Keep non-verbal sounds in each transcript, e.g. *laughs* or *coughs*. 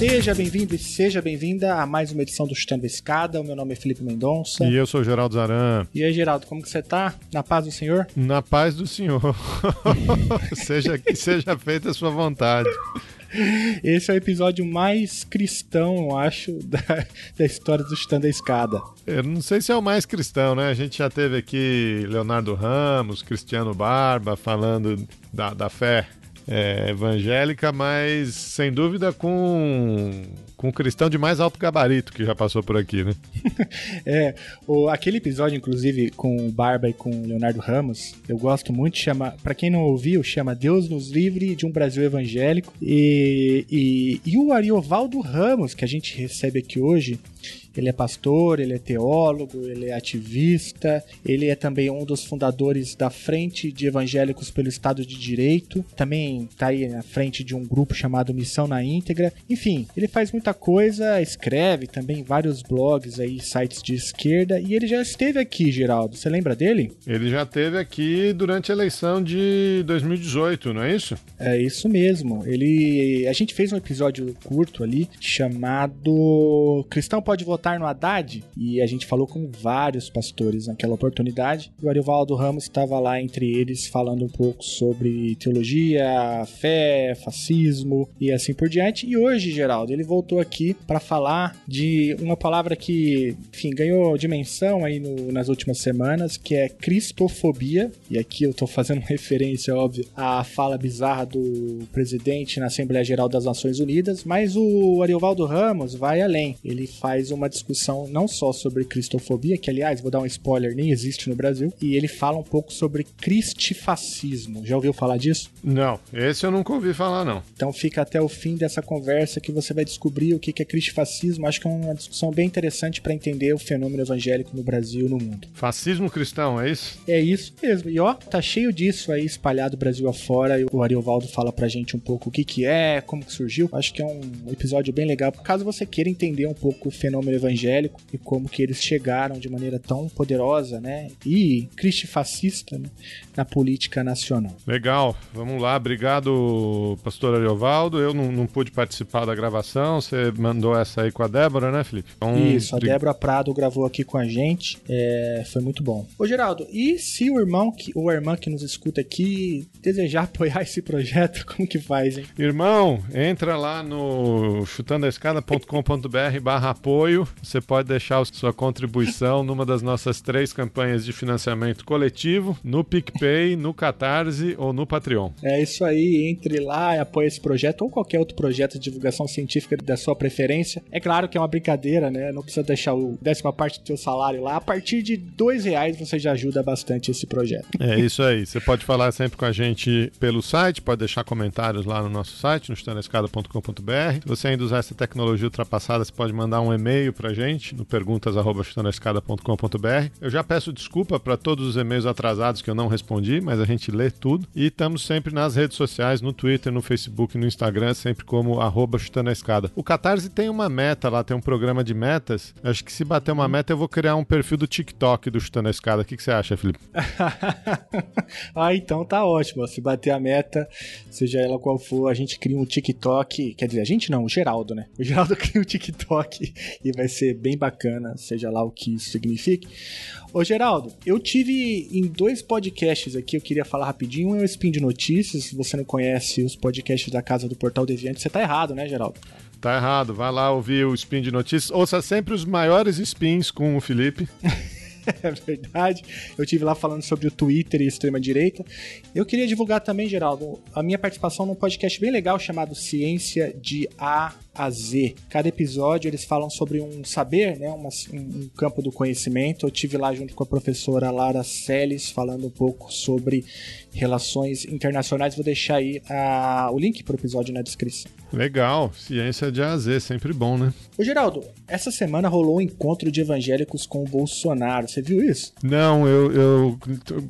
Seja bem-vindo e seja bem-vinda a mais uma edição do Chutando Escada. O meu nome é Felipe Mendonça. E eu sou o Geraldo Zaran. E aí, Geraldo, como que você tá? Na paz do Senhor? Na paz do Senhor. *laughs* seja que seja feita a sua vontade. Esse é o episódio mais cristão, eu acho, *laughs* da, da história do Chutando a Escada. Eu não sei se é o mais cristão, né? A gente já teve aqui Leonardo Ramos, Cristiano Barba falando da, da fé é, evangélica, mas sem dúvida com com um cristão de mais alto gabarito que já passou por aqui, né? *laughs* é, o, aquele episódio, inclusive, com o Barba e com o Leonardo Ramos, eu gosto muito, chama, para quem não ouviu, chama Deus nos livre de um Brasil evangélico. E, e, e o Ariovaldo Ramos, que a gente recebe aqui hoje, ele é pastor, ele é teólogo, ele é ativista, ele é também um dos fundadores da Frente de Evangélicos pelo Estado de Direito, também está aí na frente de um grupo chamado Missão na Íntegra. Enfim, ele faz muita coisa, escreve também vários blogs aí, sites de esquerda, e ele já esteve aqui, Geraldo. Você lembra dele? Ele já esteve aqui durante a eleição de 2018, não é isso? É isso mesmo. Ele, a gente fez um episódio curto ali chamado Cristão pode votar votar no Haddad? E a gente falou com vários pastores naquela oportunidade. E o Arivaldo Ramos estava lá entre eles falando um pouco sobre teologia, fé, fascismo e assim por diante. E hoje, Geraldo, ele voltou aqui para falar de uma palavra que, enfim, ganhou dimensão aí no, nas últimas semanas, que é cristofobia. E aqui eu estou fazendo *laughs* referência, óbvio, à fala bizarra do presidente na Assembleia Geral das Nações Unidas, mas o Ariovaldo Ramos vai além. Ele faz uma discussão não só sobre cristofobia, que aliás, vou dar um spoiler, nem existe no Brasil, e ele fala um pouco sobre cristifascismo. Já ouviu falar disso? Não, esse eu nunca ouvi falar não. Então fica até o fim dessa conversa que você vai descobrir o que é cristifascismo. Acho que é uma discussão bem interessante para entender o fenômeno evangélico no Brasil e no mundo. Fascismo cristão, é isso? É isso mesmo. E ó, tá cheio disso aí espalhado Brasil afora. E o Ariovaldo fala pra gente um pouco o que que é, como que surgiu. Acho que é um episódio bem legal, caso você queira entender um pouco o fenômeno evangélico e como que eles chegaram de maneira tão poderosa, né, e cristifascista, né, na política nacional. Legal, vamos lá, obrigado, pastor Ariovaldo. Eu não, não, pude participar da gravação, você mandou essa aí com a Débora, né, Felipe? Então, Isso, a Débora Prado gravou aqui com a gente, é, foi muito bom. Ô, Geraldo, e se o irmão que, ou a irmã que nos escuta aqui desejar *laughs* apoiar esse projeto, como que faz, hein? Irmão, entra lá no chutandoescada.com.br barra apoio, você pode deixar sua contribuição numa das nossas três campanhas de financiamento coletivo, no PicPay, no Catarse ou no Patreon. É isso aí, entre lá e apoie esse projeto ou qualquer outro projeto de divulgação científica da sua preferência. É claro que é uma brincadeira, né? Não precisa deixar o décima parte do seu salário lá. A partir de dois reais você já ajuda bastante esse projeto. É isso aí. Você pode falar sempre com a gente pelo site, pode deixar comentários lá no nosso site, no chutanescada.com.br. Se você ainda usar essa tecnologia ultrapassada, você pode mandar um e-mail pra gente no perguntas@chutanescada.com.br. Eu já peço desculpa para todos os e-mails atrasados que eu não respondi, mas a gente lê tudo. E estamos sempre nas redes sociais, no Twitter, no Facebook, no Instagram, sempre como arroba chutando a escada. O Catarse tem uma meta lá, tem um programa de metas. Acho que se bater uma meta, eu vou criar um perfil do TikTok do Chutando a Escada. O que, que você acha, Felipe? *laughs* ah, então tá ótimo. Se bater a meta, seja ela qual for, a gente cria um TikTok. Quer dizer, a gente não, o Geraldo, né? O Geraldo *laughs* cria um TikTok e vai ser bem bacana, seja lá o que isso signifique. Ô Geraldo, eu tive em dois podcasts aqui, eu queria falar rapidinho. Um é o Spin de Notícias. Se você não conhece os podcasts da Casa do Portal Deviante, você tá errado, né, Geraldo? Tá errado. Vai lá ouvir o Spin de Notícias. Ouça sempre os maiores spins com o Felipe. *laughs* é verdade. Eu tive lá falando sobre o Twitter e extrema-direita. Eu queria divulgar também, Geraldo, a minha participação num podcast bem legal chamado Ciência de A a Z. Cada episódio eles falam sobre um saber, né, uma, um campo do conhecimento. Eu tive lá junto com a professora Lara Seles falando um pouco sobre relações internacionais. Vou deixar aí a, o link para o episódio na descrição. Legal, ciência de A Z, sempre bom, né? Ô Geraldo, essa semana rolou um encontro de evangélicos com o Bolsonaro, você viu isso? Não, eu, eu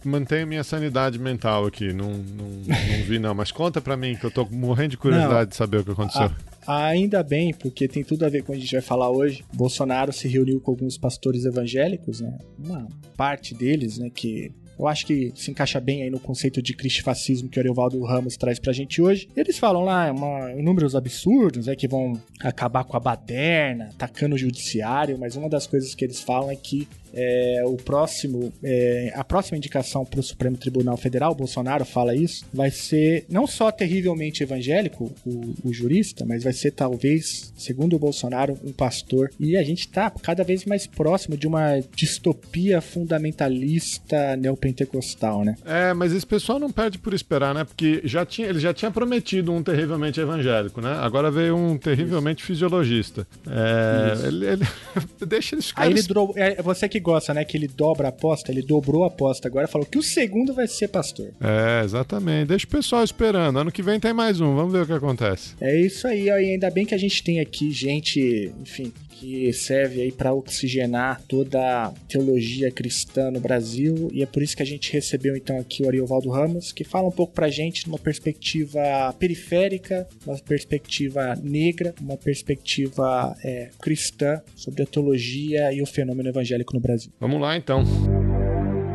mantenho minha sanidade mental aqui, não, não, não vi não, mas conta pra mim que eu tô morrendo de curiosidade não, de saber o que aconteceu. Ainda bem, porque tem tudo a ver com o que a gente vai falar hoje. Bolsonaro se reuniu com alguns pastores evangélicos, né? Uma parte deles, né, que eu acho que se encaixa bem aí no conceito de cristofascismo que o Ariovaldo Ramos traz pra gente hoje. Eles falam lá uma, números absurdos, é que vão acabar com a baderna, atacando o judiciário, mas uma das coisas que eles falam é que é, o próximo, é, a próxima indicação para o Supremo Tribunal Federal, Bolsonaro fala isso, vai ser não só terrivelmente evangélico, o, o, jurista, mas vai ser talvez, segundo o Bolsonaro, um pastor. E a gente está cada vez mais próximo de uma distopia fundamentalista neopentecostal, né? É, mas esse pessoal não perde por esperar, né? Porque já tinha, ele já tinha prometido um terrivelmente evangélico, né? Agora veio um terrivelmente isso. fisiologista. É, ele, ele... *laughs* Deixa eles. Aí ele dro... é, você que gosta, né? Que ele dobra a aposta, ele dobrou a aposta agora, falou que o segundo vai ser pastor. É, exatamente. Deixa o pessoal esperando. Ano que vem tem mais um, vamos ver o que acontece. É isso aí, ó, e ainda bem que a gente tem aqui gente, enfim, que serve aí para oxigenar toda a teologia cristã no Brasil e é por isso que a gente recebeu então aqui o Ariovaldo Ramos, que fala um pouco pra gente numa perspectiva periférica, uma perspectiva negra, uma perspectiva é, cristã sobre a teologia e o fenômeno evangélico no Brasil. Vamos lá então.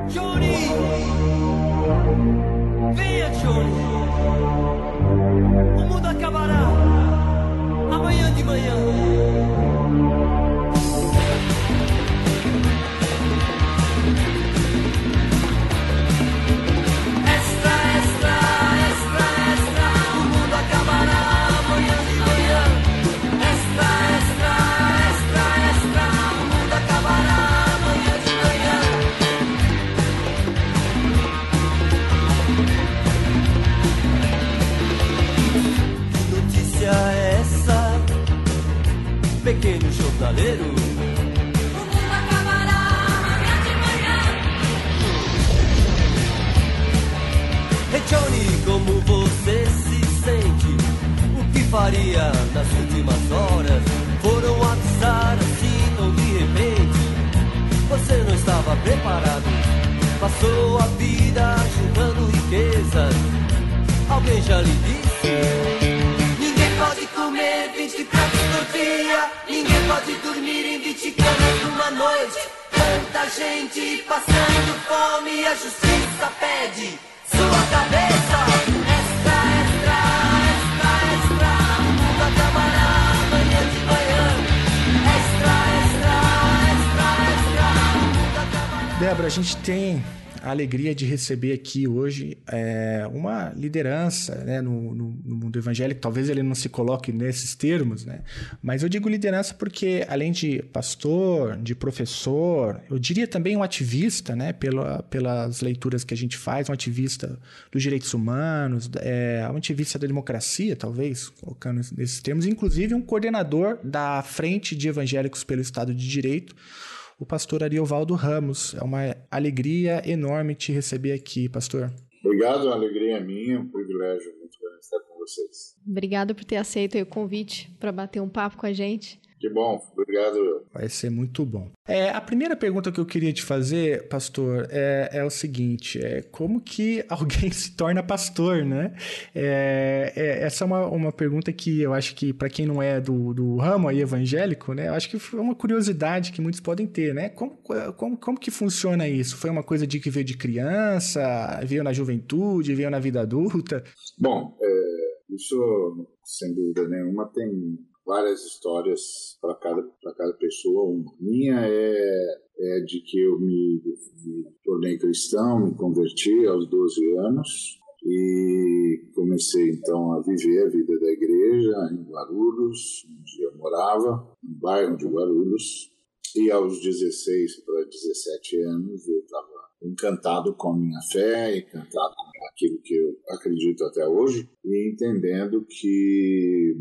Johnny! Venha, Johnny! Jornaleiro. O mundo acabará amanhã de manhã. Johnny, como você se sente? O que faria nas últimas horas? Foram avisar assim tão de repente. Você não estava preparado. Passou a vida juntando riquezas. Alguém já lhe disse? Ninguém pode dormir em 20 camas numa noite. Tanta gente passando fome, a justiça pede sua cabeça. Extra, extra, extra, extra. O mundo acabará amanhã de manhã. Extra, extra, extra, extra. Débora, a gente tem a alegria de receber aqui hoje é, uma liderança né, no, no, no, mundo evangélico. Talvez ele não se coloque nesses termos, né? mas eu digo liderança porque, além de pastor, de professor, eu diria também um ativista, né, pela, pelas leituras que a gente faz, um ativista dos direitos humanos, é, um ativista da democracia, talvez, colocando nesses termos, inclusive um coordenador da Frente de Evangélicos pelo Estado de Direito o pastor Ariovaldo Ramos. É uma alegria enorme te receber aqui, pastor. Obrigado, a alegria é minha, um privilégio muito grande estar com vocês. Obrigada por ter aceito o convite para bater um papo com a gente. Que bom, obrigado. Vai ser muito bom. É, a primeira pergunta que eu queria te fazer, pastor, é, é o seguinte: é como que *laughs* alguém se torna pastor, né? É, é, essa é uma, uma pergunta que eu acho que, para quem não é do, do ramo aí evangélico, né? Eu acho que foi uma curiosidade que muitos podem ter, né? Como, como, como que funciona isso? Foi uma coisa de que veio de criança, veio na juventude, veio na vida adulta? Bom, é, isso, sem dúvida nenhuma, tem várias histórias para cada, cada pessoa. Uma minha é, é de que eu me, me tornei cristão, me converti aos 12 anos e comecei então a viver a vida da igreja em Guarulhos, onde eu morava, no bairro de Guarulhos. E aos 16 para 17 anos eu estava encantado com a minha fé, encantado com aquilo que eu acredito até hoje, e entendendo que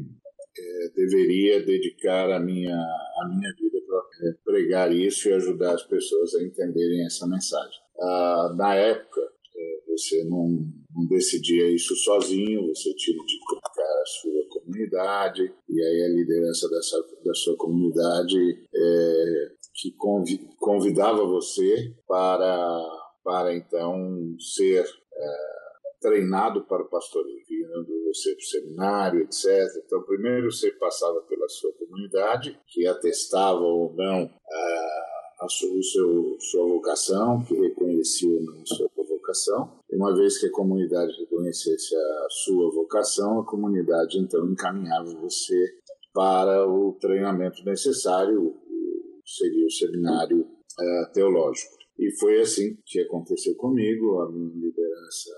é, deveria dedicar a minha, a minha vida para é, pregar isso e ajudar as pessoas a entenderem essa mensagem. Ah, na época, é, você não, não, decidia isso sozinho, você tinha de colocar a sua comunidade, e aí a liderança dessa, da sua comunidade é, que convidava você para, para então ser é, treinado para o pastoreio, vindo você para o seminário, etc. Então, primeiro você passava pela sua comunidade, que atestava ou não a, a sua, seu, sua vocação, que reconhecia ou não a sua vocação. E uma vez que a comunidade reconhecesse a sua vocação, a comunidade então encaminhava você para o treinamento necessário, seria o seminário uh, teológico. E foi assim que aconteceu comigo, a minha liderança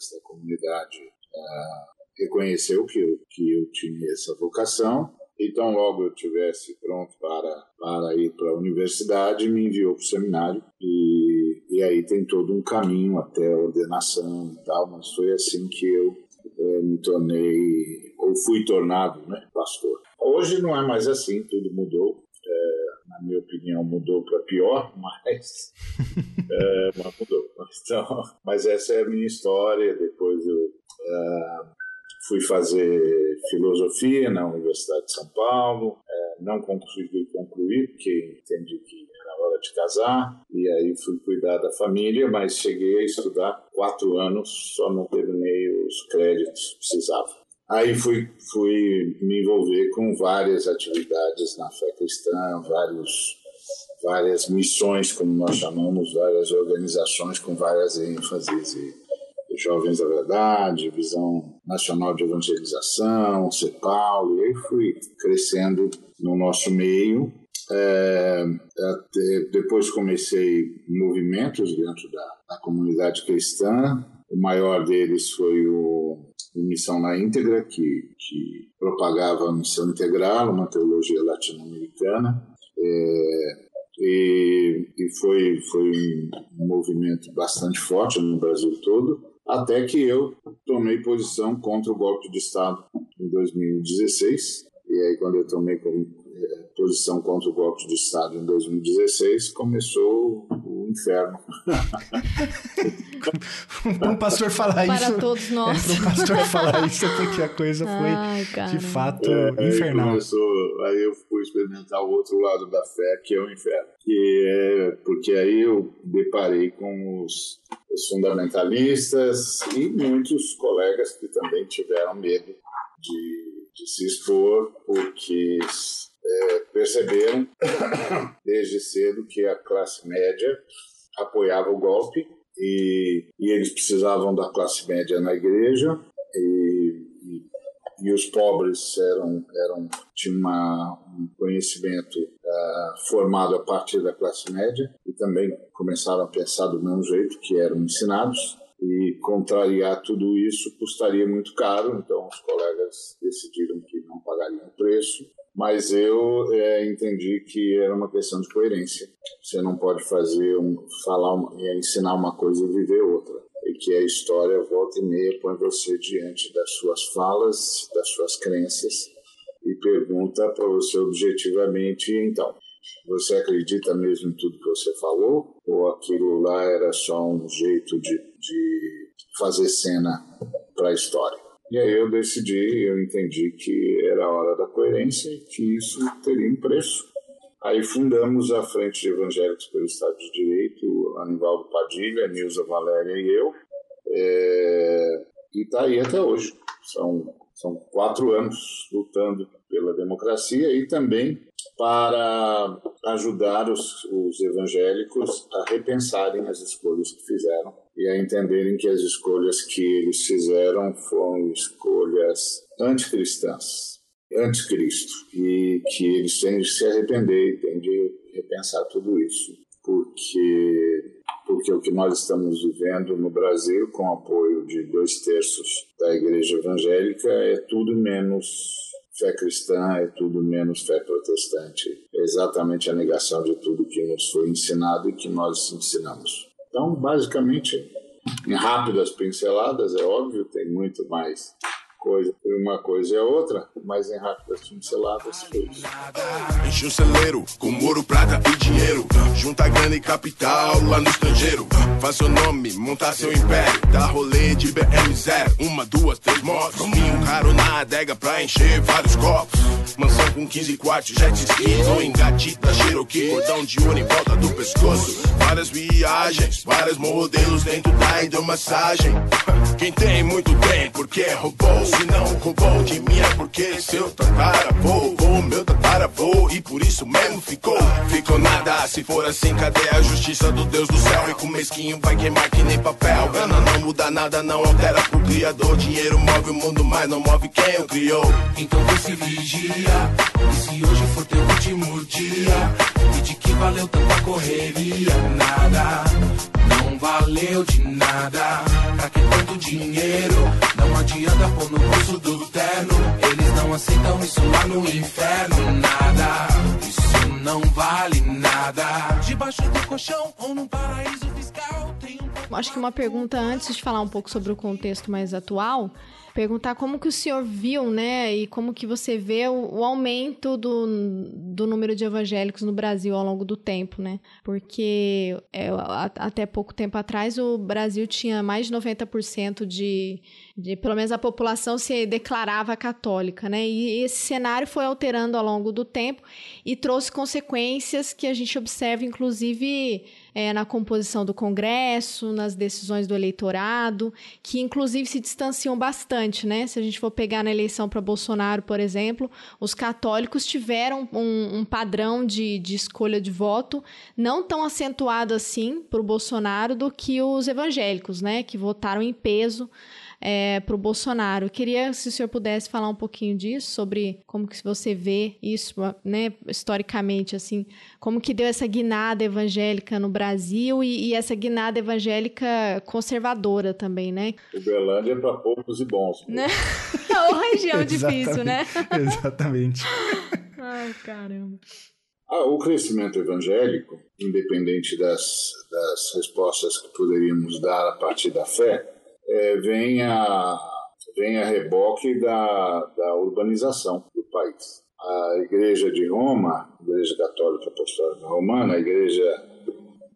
essa comunidade uh, reconheceu que eu, que eu tinha essa vocação. Então, logo eu tivesse pronto para, para ir para a universidade, me enviou para o seminário. E, e aí tem todo um caminho até a ordenação e tal, mas foi assim que eu é, me tornei, ou fui tornado né, pastor. Hoje não é mais assim, tudo mudou minha opinião, mudou para pior, *laughs* mas, *laughs* é, mas mudou. Então, mas essa é a minha história. Depois eu uh, fui fazer filosofia na Universidade de São Paulo. Uh, não consegui concluir, porque entendi que era hora de casar. E aí fui cuidar da família, mas cheguei a estudar quatro anos, só não terminei os créditos que precisava. Aí fui, fui me envolver com várias atividades na fé cristã, vários, várias missões, como nós chamamos, várias organizações com várias ênfases. E, Jovens da Verdade, Visão Nacional de Evangelização, CEPAL, e aí fui crescendo no nosso meio. É, até, depois comecei movimentos dentro da, da comunidade cristã, o maior deles foi o Missão na Íntegra, que, que propagava a missão integral, uma teologia latino-americana. É, e, e foi, foi um movimento bastante forte no Brasil todo, até que eu tomei posição contra o golpe de Estado em 2016. E aí, quando eu tomei posição contra o golpe de Estado em 2016, começou o inferno. para *laughs* um pastor falar Para isso. Para todos nós. É, para um pastor falar isso é porque a coisa foi Ai, de fato é, infernal. Aí, começou, aí eu fui experimentar o outro lado da fé, que é o inferno. Que é, porque aí eu deparei com os, os fundamentalistas e muitos colegas que também tiveram medo de, de se expor, porque é, perceberam *coughs* desde cedo que a classe média apoiava o golpe e, e eles precisavam da classe média na igreja e, e, e os pobres eram, eram tinham um conhecimento uh, formado a partir da classe média e também começaram a pensar do mesmo jeito que eram ensinados e contrariar tudo isso custaria muito caro, então os colegas decidiram que não pagariam o preço mas eu é, entendi que era uma questão de coerência. Você não pode fazer, um, falar, é, ensinar uma coisa e viver outra. E que a história volta e meia põe você diante das suas falas, das suas crenças e pergunta para você objetivamente, então, você acredita mesmo em tudo que você falou? Ou aquilo lá era só um jeito de, de fazer cena para a história? E aí eu decidi, eu entendi que era a hora da coerência e que isso teria um preço. Aí fundamos a Frente de Evangélicos pelo Estado de Direito, Anivaldo Padilha, Nilza Valéria e eu. É... E está aí até hoje. São, são quatro anos lutando pela democracia e também para ajudar os, os evangélicos a repensarem as escolhas que fizeram e a entenderem que as escolhas que eles fizeram foram escolhas anticristãs, anticristo, e que eles têm de se arrepender e têm de repensar tudo isso, porque porque o que nós estamos vivendo no Brasil, com apoio de dois terços da igreja evangélica, é tudo menos fé cristã, é tudo menos fé protestante. É exatamente a negação de tudo que nos foi ensinado e que nós ensinamos. Então, basicamente, em rápidas pinceladas, é óbvio, tem muito mais coisa, uma coisa e a outra, mas em rápidas pinceladas foi isso. Enche um celeiro com ouro, prata e dinheiro. Junta grana e capital lá no estrangeiro. Faz seu nome, montar seu império. Dá rolê de BM0. Uma, duas, três motos. Um caro na adega pra encher vários copos. Mansão com 15 quartos, jet ski. Tô engatita, Cherokee, cordão de ouro em volta do pescoço. Várias viagens, vários modelos dentro da hidromassagem. Quem tem muito tem, porque roubou. Se não roubou de mim é porque seu tataravô, o meu tataravô. E por isso mesmo ficou. Ficou nada, se for assim, cadê a justiça do Deus do céu? E com mesquinho vai queimar que nem papel. Gana não muda nada, não altera pro criador. Dinheiro move o mundo, mas não move quem o criou. Então vê se vigia. E se hoje for teu último dia, e de que valeu tanta correria? Nada, não valeu de nada. Pra que tanto dinheiro? Não adianta pôr no bolso do terno. Eles não aceitam isso lá no inferno. Nada, isso não vale nada. Debaixo do colchão ou num paraíso fiscal tem um. Acho que uma pergunta antes de falar um pouco sobre o contexto mais atual, perguntar como que o senhor viu, né, e como que você vê o, o, aumento do, do número de evangélicos no Brasil ao longo do tempo, né? Porque é, até pouco tempo atrás o Brasil tinha mais de 90% de, de, pelo menos a população se declarava católica, né? E esse cenário foi alterando ao longo do tempo e trouxe consequências que a gente observa, inclusive é, na composição do Congresso, nas decisões do eleitorado, que inclusive se distanciam bastante, né? Se a gente for pegar na eleição para Bolsonaro, por exemplo, os católicos tiveram um, um padrão de, de escolha de voto não tão acentuado assim para o Bolsonaro do que os evangélicos, né? Que votaram em peso é, para o Bolsonaro. Eu queria, se o senhor pudesse falar um pouquinho disso, sobre como que você vê isso, né, historicamente, assim, como que deu essa guinada evangélica no Brasil e, e essa guinada evangélica conservadora também, né? Uberlândia é para poucos e bons. Né? É *laughs* uma região difícil, né? Exatamente. *laughs* Ai, caramba. Ah, o crescimento evangélico, independente das, das respostas que poderíamos dar a partir da fé, é, vem, a, vem a reboque da, da urbanização do país. A Igreja de Roma, a Igreja Católica Apostólica Romana, a igreja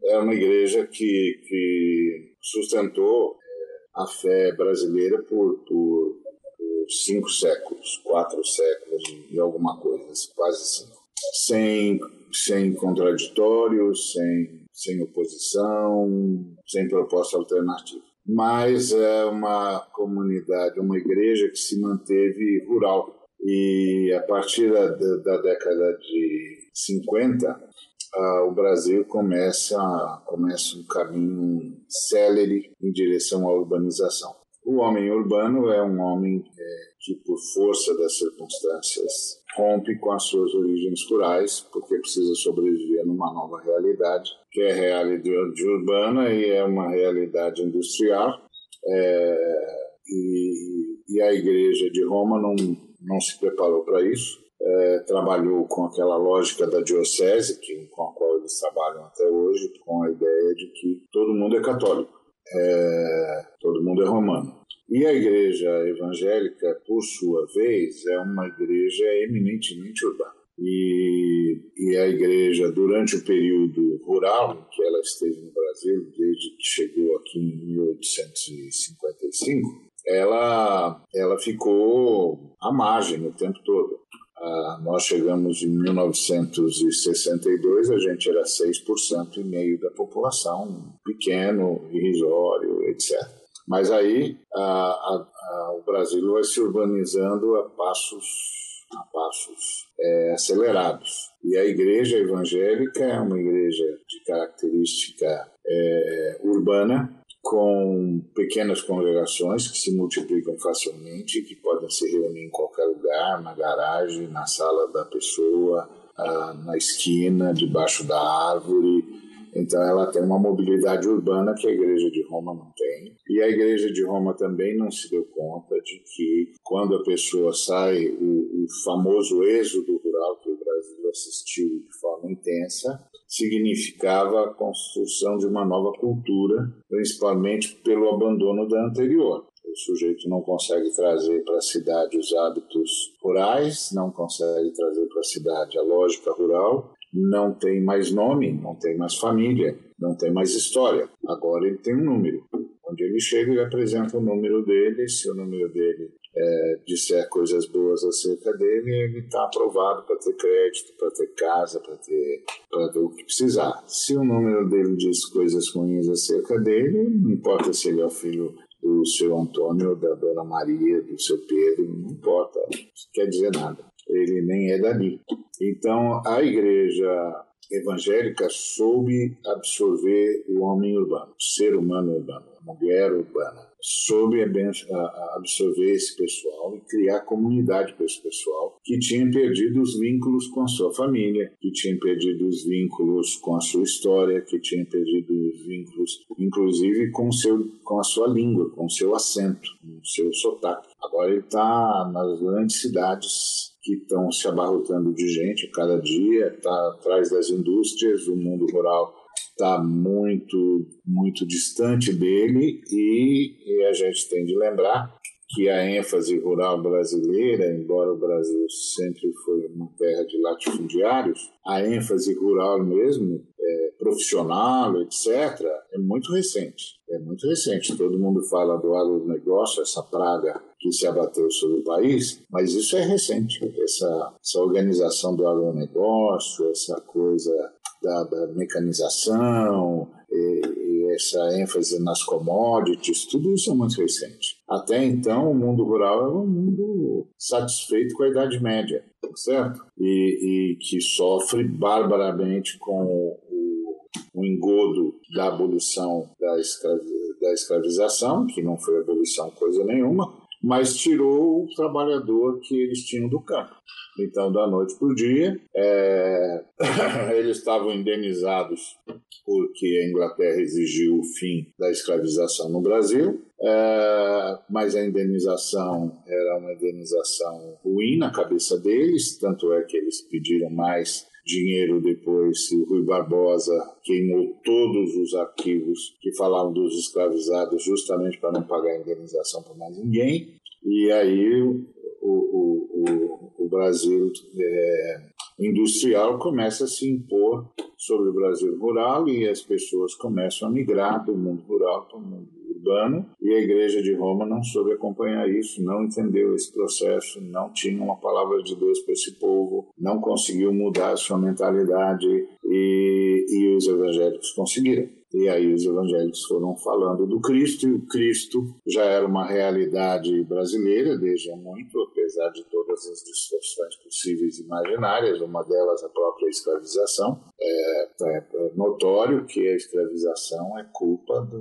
é uma igreja que, que sustentou é, a fé brasileira por, por, por cinco séculos, quatro séculos e alguma coisa, quase cinco. Sem, sem contraditórios, sem, sem oposição, sem proposta alternativa mas é uma comunidade, uma igreja que se manteve rural. E a partir da, da década de 50, uh, o Brasil começa, começa um caminho célere em direção à urbanização. O homem urbano é um homem é, que, por força das circunstâncias, rompe com as suas origens rurais, porque precisa sobreviver numa nova realidade, que é realidade urbana e é uma realidade industrial. É, e, e, a Igreja de Roma não, não se preparou para isso. É, trabalhou com aquela lógica da diocese, que, com a qual eles trabalham até hoje, com a ideia de que todo mundo é católico, é, todo mundo é romano. E a igreja evangélica, por sua vez, é uma igreja eminentemente urbana. E, e a igreja, durante o período rural em que ela esteve no Brasil, desde que chegou aqui em 1855, ela, ela ficou à margem o tempo todo. Ah, nós chegamos em 1962, a gente era 6% e meio da população, pequeno, irrisório, etc. Mas aí a, a, a, o Brasil vai se urbanizando a passos, a passos é, acelerados. E a igreja evangélica é uma igreja de característica é, urbana, com pequenas congregações que se multiplicam facilmente, que podem se reunir em qualquer lugar, na garagem, na sala da pessoa, ah, na esquina, debaixo da árvore, então ela tem uma mobilidade urbana que a Igreja de Roma não tem. E a Igreja de Roma também não se deu conta de que quando a pessoa sai, o, o famoso êxodo rural que o Brasil assistiu de forma intensa, significava a construção de uma nova cultura, principalmente pelo abandono da anterior. O sujeito não consegue trazer para a cidade os hábitos rurais, não consegue trazer para a cidade a lógica rural, não tem mais nome, não tem mais família, não tem mais história. Agora ele tem um número. Onde ele chega, ele apresenta o número dele. Se o número dele é, disser coisas boas acerca dele, ele está aprovado para ter crédito, para ter casa, para ter, ter o que precisar. Se o número dele diz coisas ruins acerca dele, não importa se ele é o filho do seu Antônio, da Dona Maria, do seu Pedro, não importa, não quer dizer nada. Ele nem é dali. Então, a igreja evangélica soube absorver o homem urbano, o ser humano urbano, a mulher urbana. Soube absorver esse pessoal e criar comunidade para esse pessoal que tinha perdido os vínculos com a sua família, que tinha perdido os vínculos com a sua história, que tinha perdido os vínculos, inclusive, com, seu, com a sua língua, com o seu acento, com o seu sotaque. Agora ele está nas grandes cidades que estão se abarrotando de gente cada dia, está atrás das indústrias, o mundo rural está muito, muito distante dele e, e, a gente tem de lembrar que a ênfase rural brasileira, embora o Brasil sempre foi uma terra de latifundiários, a ênfase rural mesmo, é, profissional, etc., é muito recente. É muito recente. Todo mundo fala do agronegócio, essa praga que se abateu sobre o país, mas isso é recente. Essa, essa organização do agronegócio, essa coisa da, da mecanização, e, e essa ênfase nas commodities, tudo isso é muito recente. Até então, o mundo rural era um mundo satisfeito com a Idade Média, certo? E, e que sofre barbaramente com o, o engodo da abolição da, da escravização, que não foi abolição coisa nenhuma, mas tirou o trabalhador que eles tinham do campo. Então, da noite para o dia, é... *laughs* eles estavam indenizados porque a Inglaterra exigiu o fim da escravização no Brasil, é... mas a indenização era uma indenização ruim na cabeça deles, tanto é que eles pediram mais dinheiro depois. Rui Barbosa queimou todos os arquivos que falavam dos escravizados justamente para não pagar indenização para mais ninguém. E aí o, o, o, o Brasil é, industrial começa a se impor sobre o Brasil rural e as pessoas começam a migrar do mundo rural para o mundo urbano e a Igreja de Roma não soube acompanhar isso, não entendeu esse processo, não tinha uma palavra de Deus para esse povo, não conseguiu mudar a sua mentalidade e, e os evangélicos conseguiram. E aí os evangélicos foram falando do Cristo, e o Cristo já era uma realidade brasileira desde há muito, apesar de todas as distorções possíveis e imaginárias, uma delas a própria escravização. É, é, é notório que a escravização é culpa da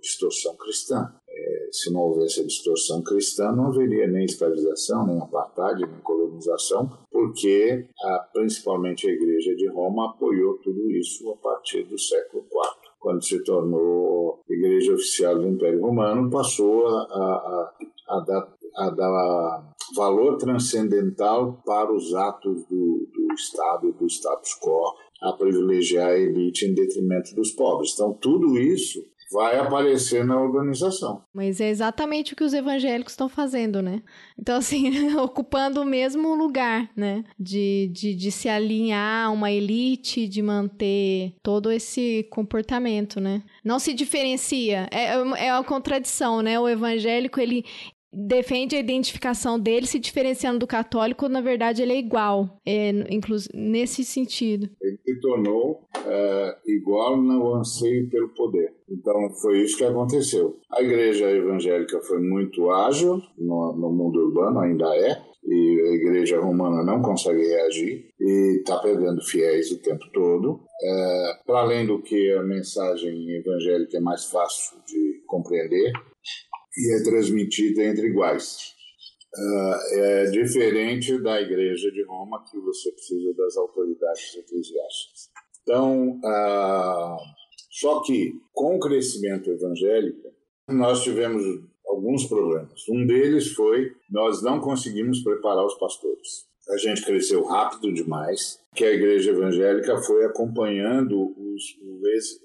distorção cristã. É, se não houvesse a distorção cristã, não haveria nem escravização, nem apartheid, nem colonização, porque a, principalmente a Igreja de Roma apoiou tudo isso a partir do século IV quando se tornou igreja oficial do Império Romano, passou a, a, a, dar, a dar valor transcendental para os atos do, do Estado, do status quo, a privilegiar a elite em detrimento dos pobres. Então, tudo isso vai aparecer na organização. Mas é exatamente o que os evangélicos estão fazendo, né? Então, assim, *laughs* ocupando o mesmo lugar, né? De, de, de se alinhar a uma elite, de manter todo esse comportamento, né? Não se diferencia. É, é uma contradição, né? O evangélico, ele, defende a identificação dele se diferenciando do católico, na verdade ele é igual, é, nesse sentido. Ele se tornou é, igual no anseio pelo poder. Então foi isso que aconteceu. A igreja evangélica foi muito ágil no, no mundo urbano, ainda é, e a igreja romana não consegue reagir e está perdendo fiéis o tempo todo. É, Para além do que a mensagem evangélica é mais fácil de compreender, e é transmitida entre iguais. Uh, é diferente da Igreja de Roma, que você precisa das autoridades eclesiásticas. Então, uh, só que com o crescimento evangélico, nós tivemos alguns problemas. Um deles foi nós não conseguimos preparar os pastores. A gente cresceu rápido demais, que a igreja evangélica foi acompanhando os,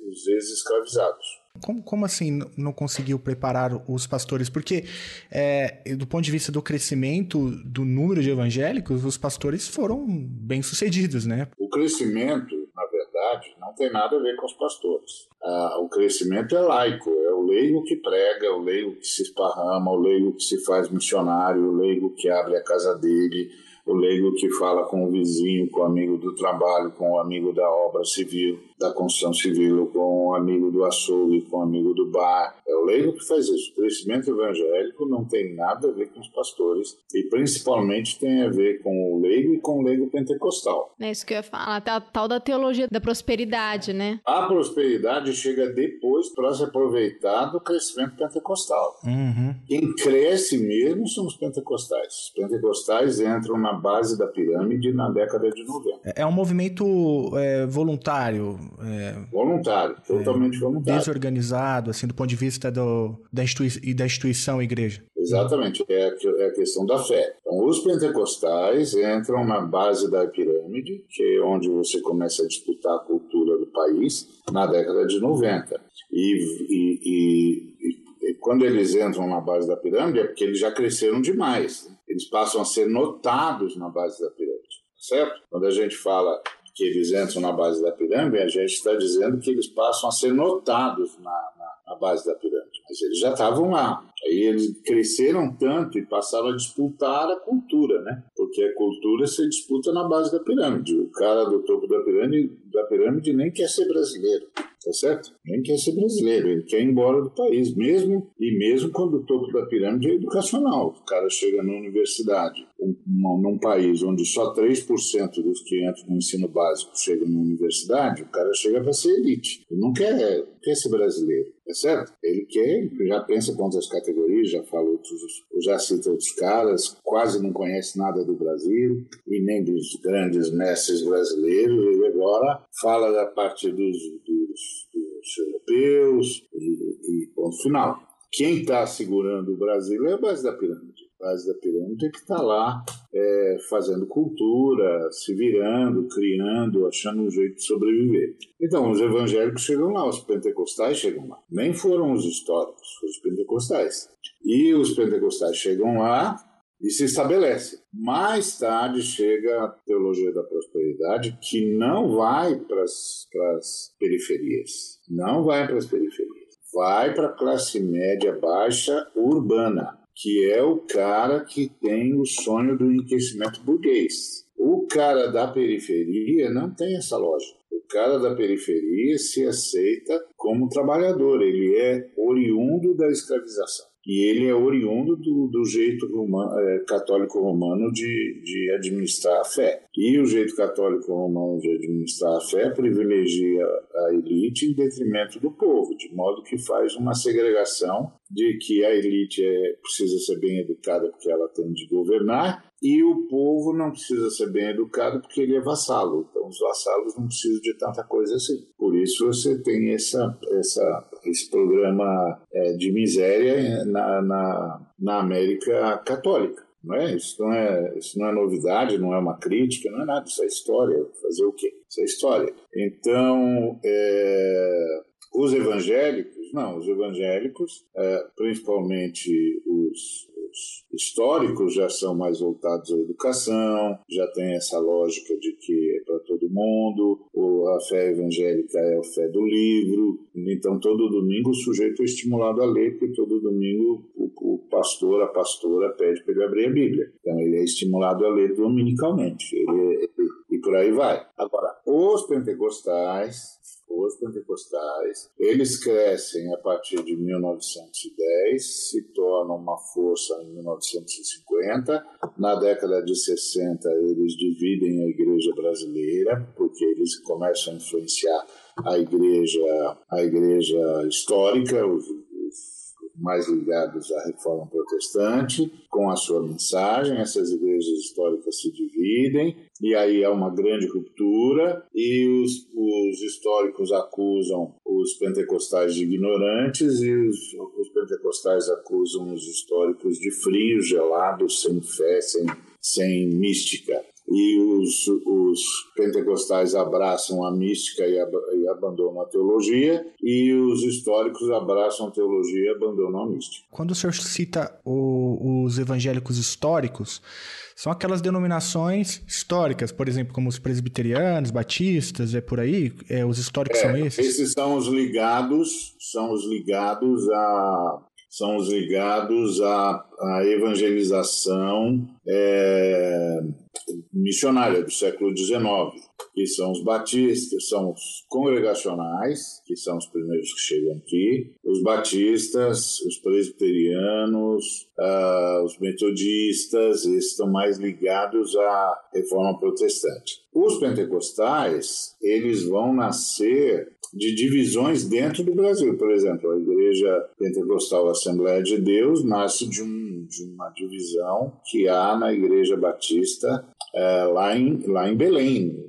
os ex-escravizados. Como, como assim não conseguiu preparar os pastores? Porque, é, do ponto de vista do crescimento do número de evangélicos, os pastores foram bem sucedidos, né? O crescimento, na verdade, não tem nada a ver com os pastores. Ah, o crescimento é laico, é o leigo que prega, o leigo que se esparrama, o leigo que se faz missionário, o leigo que abre a casa dele, o leigo que fala com o vizinho, com o amigo do trabalho, com o amigo da obra civil, da construção civil, com o amigo do açougue, com o amigo do bar. É o leigo que faz isso. O crescimento evangélico não tem nada a ver com os pastores e principalmente tem a ver com o leigo e com o leigo pentecostal. É isso que eu ia falar, a tal da teologia da prosperidade, né? A prosperidade chega depois para se aproveitar do crescimento pentecostal. Uhum. Quem cresce mesmo são os pentecostais. Os pentecostais entram na base da pirâmide na década de 90. É, é um movimento é, voluntário, é, Voluntário, totalmente voluntário. desorganizado, assim, do ponto de vista do, da, institui da instituição igreja. Exatamente, é a, é a questão da fé. Então, os pentecostais entram na base da pirâmide, que é onde você começa a disputar a cultura do país, na década de 90. E, e, e, e quando eles entram na base da pirâmide é porque eles já cresceram demais. Eles passam a ser notados na base da pirâmide, certo? Quando a gente fala que eles entram na base da pirâmide, a gente está dizendo que eles passam a ser notados na, na, na base da pirâmide. Mas eles já estavam lá. Aí eles cresceram tanto e passaram a disputar a cultura, né? Porque a cultura se disputa na base da pirâmide. O cara do topo da pirâmide, da pirâmide nem quer ser brasileiro tá certo? Nem quer ser brasileiro, ele quer ir embora do país, mesmo e mesmo quando o topo da pirâmide é educacional. O cara chega na universidade, um, num país onde só 3% dos que entram no ensino básico chegam na universidade, o cara chega para ser elite. Ele não quer, quer ser brasileiro, tá certo? Ele quer, já pensa quantas categorias, já fala outros, já cita outros caras, quase não conhece nada do Brasil e nem dos grandes mestres brasileiros, e agora fala da parte dos, dos, dos europeus e, e ponto final. Quem está segurando o Brasil é a base da pirâmide. Base da pirâmide é que está lá é, fazendo cultura, se virando, criando, achando um jeito de sobreviver. Então, os evangélicos chegam lá, os pentecostais chegam lá. Nem foram os históricos, foram os pentecostais. E os pentecostais chegam lá e se estabelece. Mais tarde chega a teologia da prosperidade, que não vai para as periferias. Não vai para as periferias. Vai para a classe média baixa urbana, que é o cara que tem o sonho do enriquecimento burguês. O cara da periferia não tem essa lógica. O cara da periferia se aceita como trabalhador, ele é oriundo da escravização e ele é oriundo do, do jeito romano, é, católico romano de, de administrar a fé. E o jeito católico romano de administrar a fé privilegia a elite em detrimento do povo, de modo que faz uma segregação de que a elite é, precisa ser bem educada porque ela tem de governar e o povo não precisa ser bem educado porque ele é vassalo. Então, os vassalos não precisam de tanta coisa assim. Por isso, você tem essa, essa, esse programa é, de miséria na, na, na América Católica. Não é? Isso, não é, isso não é novidade, não é uma crítica, não é nada. Isso é história. Fazer o quê? Isso é história. Então, é, os evangélicos, não, os evangélicos, é, principalmente os, históricos já são mais voltados à educação, já tem essa lógica de que é para todo mundo, a fé evangélica é a fé do livro, então todo domingo o sujeito é estimulado a ler, porque todo domingo o, o pastor, a pastora pede para ele abrir a Bíblia. Então ele é estimulado a ler dominicalmente, ele, ele, e por aí vai. Agora, os pentecostais os pentecostais. Eles crescem a partir de 1910, se tornam uma força em 1950. Na década de 60, eles dividem a igreja brasileira, porque eles começam a influenciar a igreja, a igreja histórica, os, mais ligados à reforma protestante, com a sua mensagem. Essas igrejas históricas se dividem, e aí há uma grande ruptura, e os, os históricos acusam os pentecostais de ignorantes, e os, os pentecostais acusam os históricos de frios, gelados, sem fé, sem, sem mística. E os, os pentecostais abraçam a mística e, ab e, abandonam a teologia, e os históricos abraçam a teologia e abandonam a mística. Quando o senhor cita o, os evangélicos históricos, são aquelas denominações históricas, por exemplo, como os presbiterianos, batistas, é por aí? É, os históricos é, são esses? Esses são os ligados, são os ligados a são os ligados à, à evangelização é, missionária do século XIX, que são os batistas, são os congregacionais, que são os primeiros que chegam aqui, os batistas, os presbiterianos, uh, os metodistas, esses estão mais ligados à reforma protestante. Os pentecostais, eles vão nascer de divisões dentro do Brasil. Por exemplo, a Igreja Pentecostal Assembleia de Deus nasce de, um, de uma divisão que há na Igreja Batista é, lá, em, lá em Belém,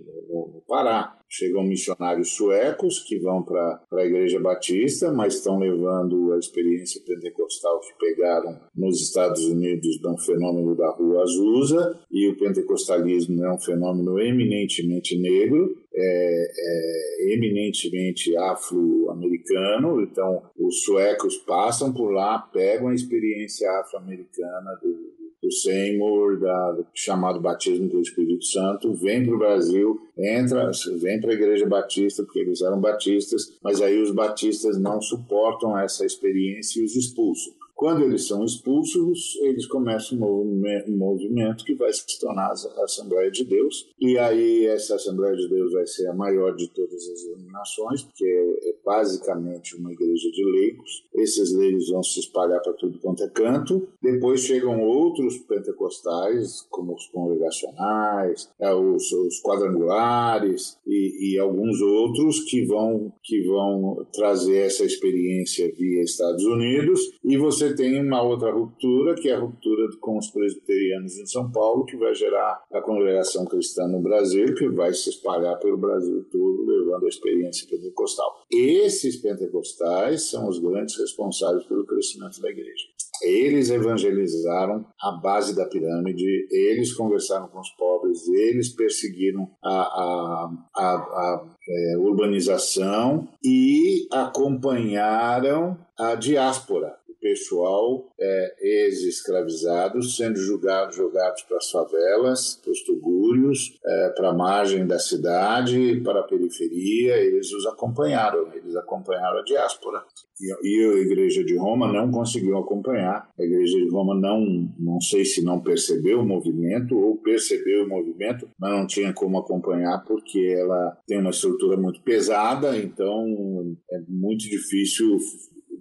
Pará. Chegam missionários suecos que vão para a Igreja Batista, mas estão levando a experiência pentecostal que pegaram nos Estados Unidos um fenômeno da Rua Azusa, e o pentecostalismo é um fenômeno eminentemente negro, é, é eminentemente afro-americano, então os suecos passam por lá, pegam a experiência afro-americana do, do Seymour, da, do chamado batismo pelo Espírito Santo, vem para o Brasil, entra, vem para a Igreja Batista, porque eles eram batistas, mas aí os batistas não suportam essa experiência e os expulsam. Quando eles são expulsos, eles começam um movimento que vai se tornar a Assembleia de Deus. E aí essa Assembleia de Deus vai ser a maior de todas as denominações, porque é, é basicamente uma igreja de leigos. Esses leigos vão se espalhar para tudo quanto é canto. Depois chegam outros pentecostais, como os congregacionais, é, os, os quadrangulares e, e alguns outros que vão, que vão trazer essa experiência via Estados Unidos. E você você tem uma outra ruptura, que é a ruptura com os presbiterianos em São Paulo, que vai gerar a congregação cristã no Brasil, que vai se espalhar pelo Brasil todo, levando a experiência pentecostal. Esses pentecostais são os grandes responsáveis pelo crescimento da igreja. Eles evangelizaram a base da pirâmide, eles conversaram com os pobres, eles perseguiram a, a, a, a é, urbanização e acompanharam a diáspora pessoal é, ex-escravizados sendo julgados, jogados para as favelas, para os tugúrios, é, para a margem da cidade, para a periferia. Eles os acompanharam, eles acompanharam a diáspora. E, e a Igreja de Roma não conseguiu acompanhar. A Igreja de Roma não, não sei se não percebeu o movimento ou percebeu o movimento, mas não tinha como acompanhar porque ela tem uma estrutura muito pesada, então é muito difícil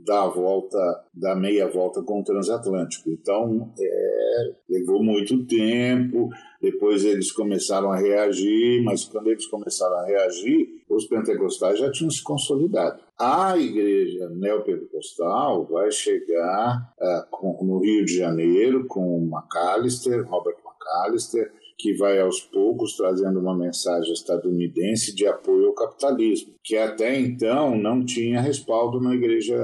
dar a volta, da meia volta com o transatlântico. Então, é, levou muito tempo, depois eles começaram a reagir, mas quando eles começaram a reagir, os pentecostais já tinham se consolidado. A igreja neopentecostal vai chegar uh, com, no Rio de Janeiro com McAllister, Robert McAllister, que vai aos poucos trazendo uma mensagem estadunidense de apoio ao capitalismo, que até então não tinha respaldo na igreja,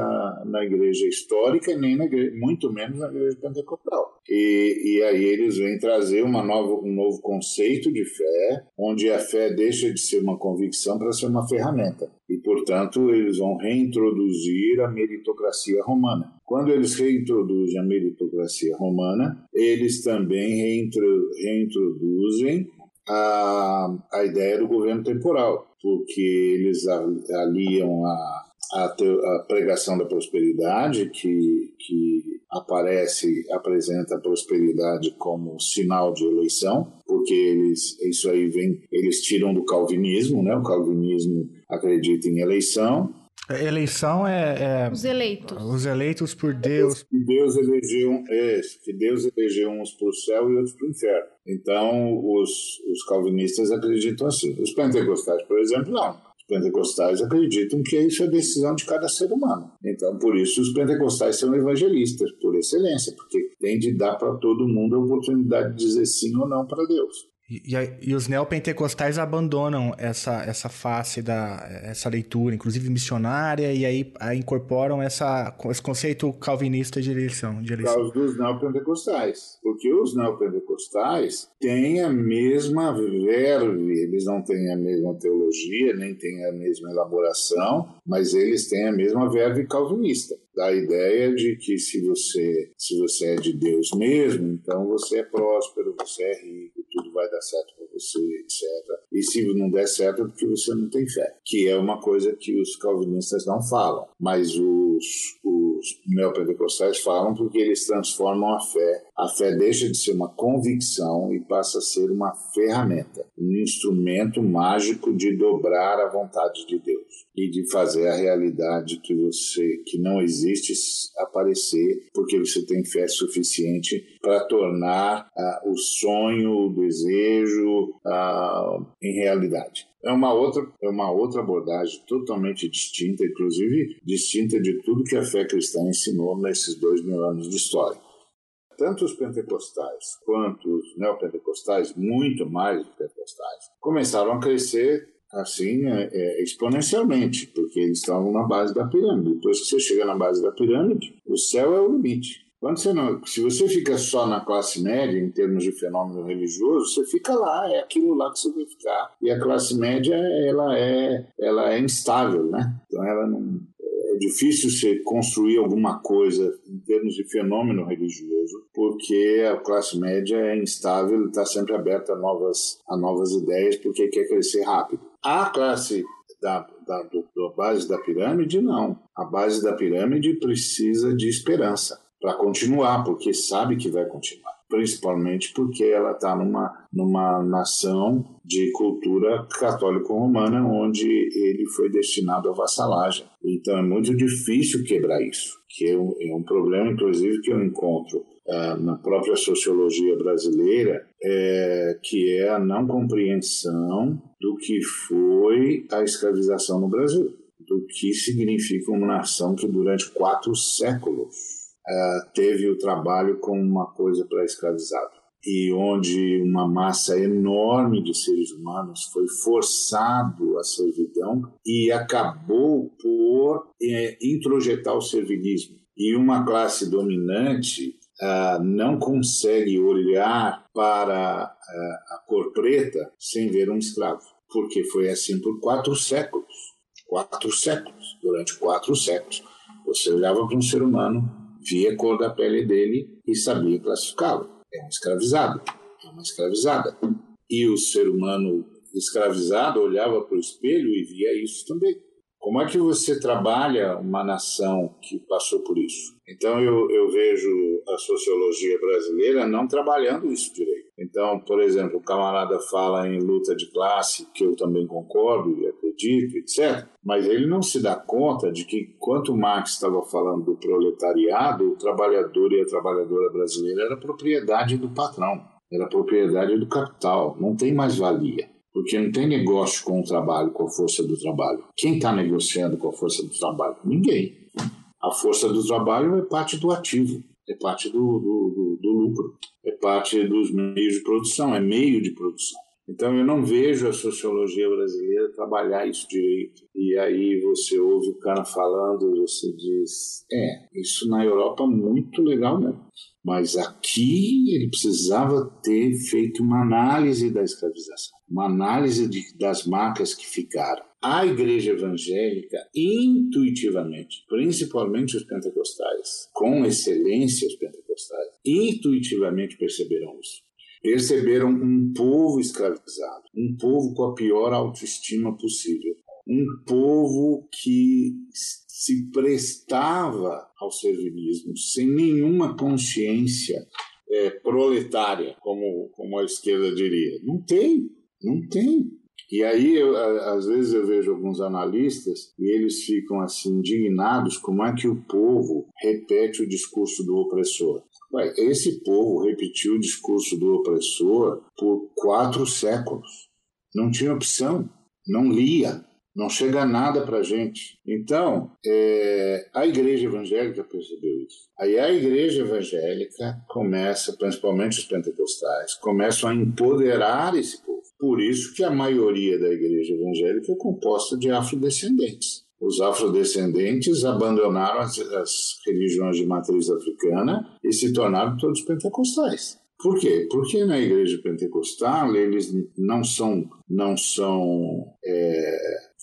na igreja histórica, nem na igreja, muito menos na igreja pentecostal. E, e aí eles vêm trazer uma nova, um novo conceito de fé, onde a fé deixa de ser uma convicção para ser uma ferramenta. E, portanto, eles vão reintroduzir a meritocracia romana. Quando eles reintroduzem a meritocracia romana, eles também reintroduzem a, a ideia do governo temporal, porque eles aliam a, a, a pregação da prosperidade, que, que aparece, apresenta a prosperidade como sinal de eleição, porque eles, isso aí vem, eles tiram do calvinismo, né? O calvinismo acredita em eleição, Eleição é, é, Os eleitos. Os eleitos por Deus. Que Deus elegeu, é, que Deus elegeu uns para o céu e outros para o inferno. Então, os, os calvinistas acreditam assim. Os pentecostais, por exemplo, não. Os pentecostais acreditam que isso é decisão de cada ser humano. Então, por isso, os pentecostais são evangelistas, por excelência, porque tem de dar para todo mundo a oportunidade de dizer sim ou não para Deus. E, e, os neopentecostais abandonam essa, essa face da essa leitura, inclusive missionária, e aí, aí incorporam essa, esse conceito calvinista de eleição. De eleição. Por causa dos neopentecostais. Porque os neopentecostais têm a mesma verve, eles não têm a mesma teologia, nem têm a mesma elaboração, mas eles têm a mesma verve calvinista da ideia de que se você se você é de Deus mesmo, então você é próspero, você é rico, tudo vai dar certo para você, etc. E se não der certo é porque você não tem fé, que é uma coisa que os calvinistas não falam, mas os, os neopentecostais falam porque eles transformam a fé. A fé deixa de ser uma convicção e passa a ser uma ferramenta, um instrumento mágico de dobrar a vontade de Deus e de fazer a realidade que você que não existe aparecer, porque você tem fé suficiente para tornar uh, o sonho, o desejo uh, em realidade. É uma outra é uma outra abordagem totalmente distinta, inclusive distinta de tudo que a fé cristã ensinou nesses dois mil anos de história tanto os pentecostais quanto os neopentecostais, muito mais os pentecostais, começaram a crescer assim é, é, exponencialmente, porque eles estavam na base da pirâmide. Depois que você chega na base da pirâmide, o céu é o limite. Quando você não, se você fica só na classe média em termos de fenômeno religioso, você fica lá, é aquilo lá que você vai ficar. E a classe média ela é, ela é instável, né? Então ela não, difícil você construir alguma coisa em termos de fenômeno religioso, porque a classe média é instável está sempre aberta a novas, a novas ideias, porque quer crescer rápido. A classe da, da, do, da base da pirâmide, não. A base da pirâmide precisa de esperança para continuar, porque sabe que vai continuar principalmente porque ela está numa, numa nação de cultura católico-romana, onde ele foi destinado à vassalagem. Então é muito difícil quebrar isso, que é um, é problema, inclusive, que eu encontro é, na própria sociologia brasileira, é, que é a não compreensão do que foi a escravização no Brasil, do que significa uma nação que durante quatro séculos uh, teve o trabalho como uma coisa para escravizado e onde uma massa enorme de seres humanos foi forçado à servidão e acabou por é, introjetar o servilismo. E uma classe dominante uh, não consegue olhar para uh, a cor preta sem ver um escravo, porque foi assim por quatro séculos. Quatro séculos. Durante quatro séculos. Você olhava para um ser humano via a cor da pele dele e sabia classificá-lo. É um escravizado, é uma escravizada. E o ser humano escravizado olhava para o espelho e via isso também. Como é que você trabalha uma nação que passou por isso? Então eu, eu vejo a sociologia brasileira não trabalhando isso direito. Então, por exemplo, o camarada fala em luta de classe, que eu também concordo e acredito, etc. Mas ele não se dá conta de que, quanto Marx estava falando do proletariado, o trabalhador e a trabalhadora brasileira era propriedade do patrão, era propriedade do capital, não tem mais valia. Porque não tem negócio com o trabalho, com a força do trabalho. Quem está negociando com a força do trabalho? Ninguém. A força do trabalho é parte do ativo, é parte do, do, do, do lucro, é parte dos meios de produção, é meio de produção. Então eu não vejo a sociologia brasileira trabalhar isso direito. E aí você ouve o cara falando, você diz, é, isso na Europa é muito legal mesmo. Mas aqui ele precisava ter feito uma análise da escravização, uma análise de, das marcas que ficaram. A igreja evangélica, intuitivamente, principalmente os pentecostais, com excelência os pentecostais, intuitivamente perceberam isso perceberam um povo escravizado, um povo com a pior autoestima possível, um povo que se prestava ao servilismo sem nenhuma consciência é, proletária, como, como a esquerda diria. Não tem, não tem. E aí, eu, às vezes, eu vejo alguns analistas e eles ficam assim indignados como é que o povo repete o discurso do opressor. Ué, esse povo repetiu o discurso do opressor por quatro séculos. Não tinha opção, não lia, Não chega nada para a gente. Então, é, a igreja evangélica percebeu isso. Aí a igreja evangélica começa, principalmente os pentecostais, começam a empoderar esse povo. Por isso que a maioria da igreja evangélica é composta de afrodescendentes. Os afrodescendentes abandonaram as, as religiões de matriz africana e se tornaram todos pentecostais. Por quê? Porque na igreja pentecostal eles não são, não são é,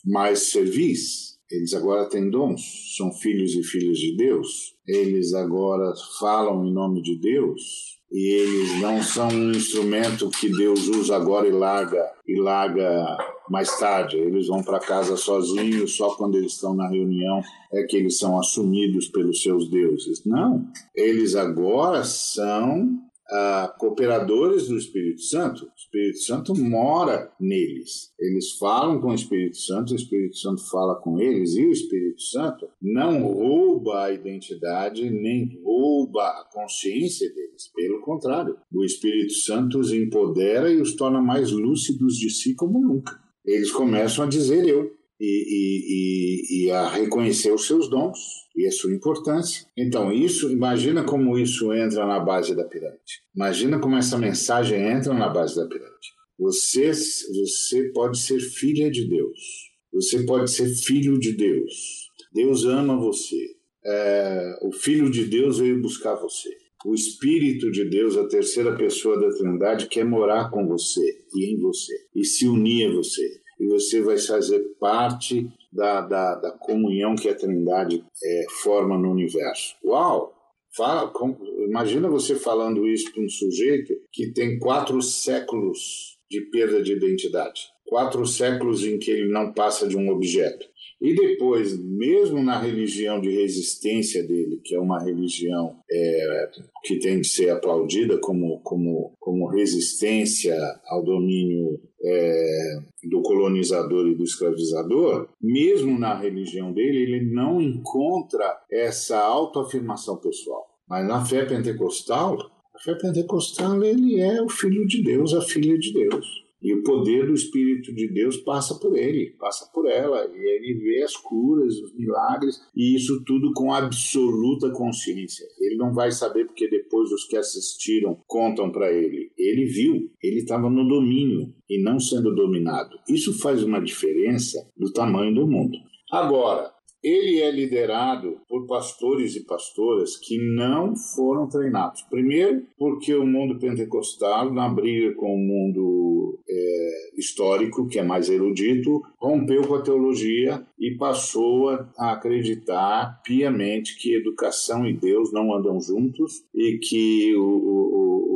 mais servis, eles agora têm dons, são filhos e filhas de Deus, eles agora falam em nome de Deus, e eles não são um instrumento que Deus usa agora e larga e larga mais tarde. Eles vão para casa sozinhos, só quando eles estão na reunião é que eles são assumidos pelos seus deuses. Não, eles agora são ah, cooperadores do Espírito Santo. O Espírito Santo mora neles. Eles falam com o Espírito Santo, o Espírito Santo fala com eles, e o Espírito Santo não rouba a identidade nem rouba a consciência deles. Pelo contrário, o Espírito Santo os empodera e os torna mais lúcidos de si como nunca. Eles começam a dizer eu e, e, e, a reconhecer os seus dons e a sua importância. Então, isso, imagina como isso entra na base da pirâmide. Imagina como essa mensagem entra na base da pirâmide. Você, você pode ser filha de Deus. Você pode ser filho de Deus. Deus ama você. É, o Filho de Deus veio buscar você. O Espírito de Deus, a terceira pessoa da Trindade, quer morar com você e em você e se unir a você. E você vai fazer parte da, da, da comunhão que a Trindade é, forma no universo. Uau! Fala, com, imagina você falando isso para um sujeito que tem quatro séculos de perda de identidade, quatro séculos em que ele não passa de um objeto. E depois, mesmo na religião de resistência dele, que é uma religião é, que tem de ser aplaudida como, como, como resistência ao domínio é, do colonizador e do escravizador, mesmo na religião dele, ele não encontra essa autoafirmação pessoal. Mas na fé pentecostal, a fé pentecostal ele é o filho de Deus, a filha de Deus. E o poder do Espírito de Deus passa por ele, passa por ela, e ele vê as curas, os milagres, e isso tudo com absoluta consciência. Ele não vai saber porque depois os que assistiram contam para ele. Ele viu, ele estava no domínio e não sendo dominado. Isso faz uma diferença do tamanho do mundo. Agora, ele é liderado por pastores e pastoras que não foram treinados. Primeiro, porque o mundo pentecostal, na briga com o mundo é, histórico, que é mais erudito, rompeu com a teologia e passou a acreditar piamente que educação e Deus não andam juntos e que o, o,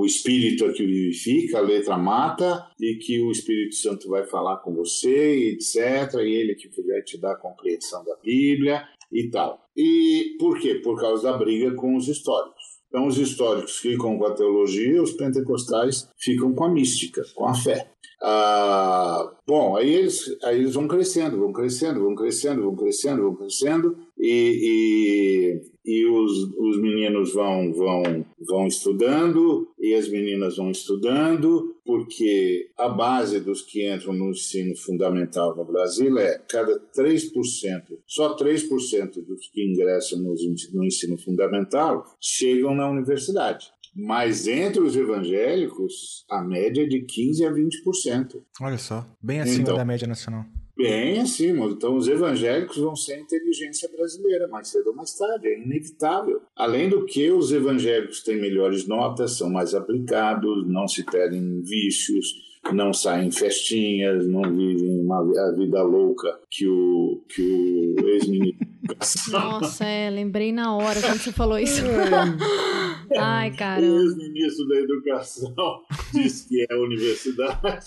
o, espírito é que vivifica, a letra mata, e que o Espírito Santo vai falar com você, etc. E ele que vai te dar a compreensão da Bíblia e tal. E por quê? Por causa da briga com os históricos. Então, os históricos ficam com a teologia, os pentecostais ficam com a mística, com a fé. Ah, bom, aí eles, aí eles vão crescendo, vão crescendo, vão crescendo, vão crescendo, vão crescendo, e, e, e os, os meninos vão, vão, vão estudando, e as meninas vão estudando, porque a base dos que entram no ensino fundamental no Brasil é cada 3%, só 3% dos que ingressam no, no ensino fundamental chegam na universidade. Mas entre os evangélicos, a média é de 15% a 20%. Olha só, bem acima então, da média nacional. Bem acima. Então, os evangélicos vão ser a inteligência brasileira, mais cedo ou mais tarde, é inevitável. Além do que, os evangélicos têm melhores notas, são mais aplicados, não se perdem vícios, não saem festinhas, não vivem uma, a vida louca que o, que o ex-ministro. *laughs* Nossa, é, lembrei na hora quando você falou isso. É. Ai, *laughs* cara. O ex-ministro da Educação *laughs* disse que é a universidade.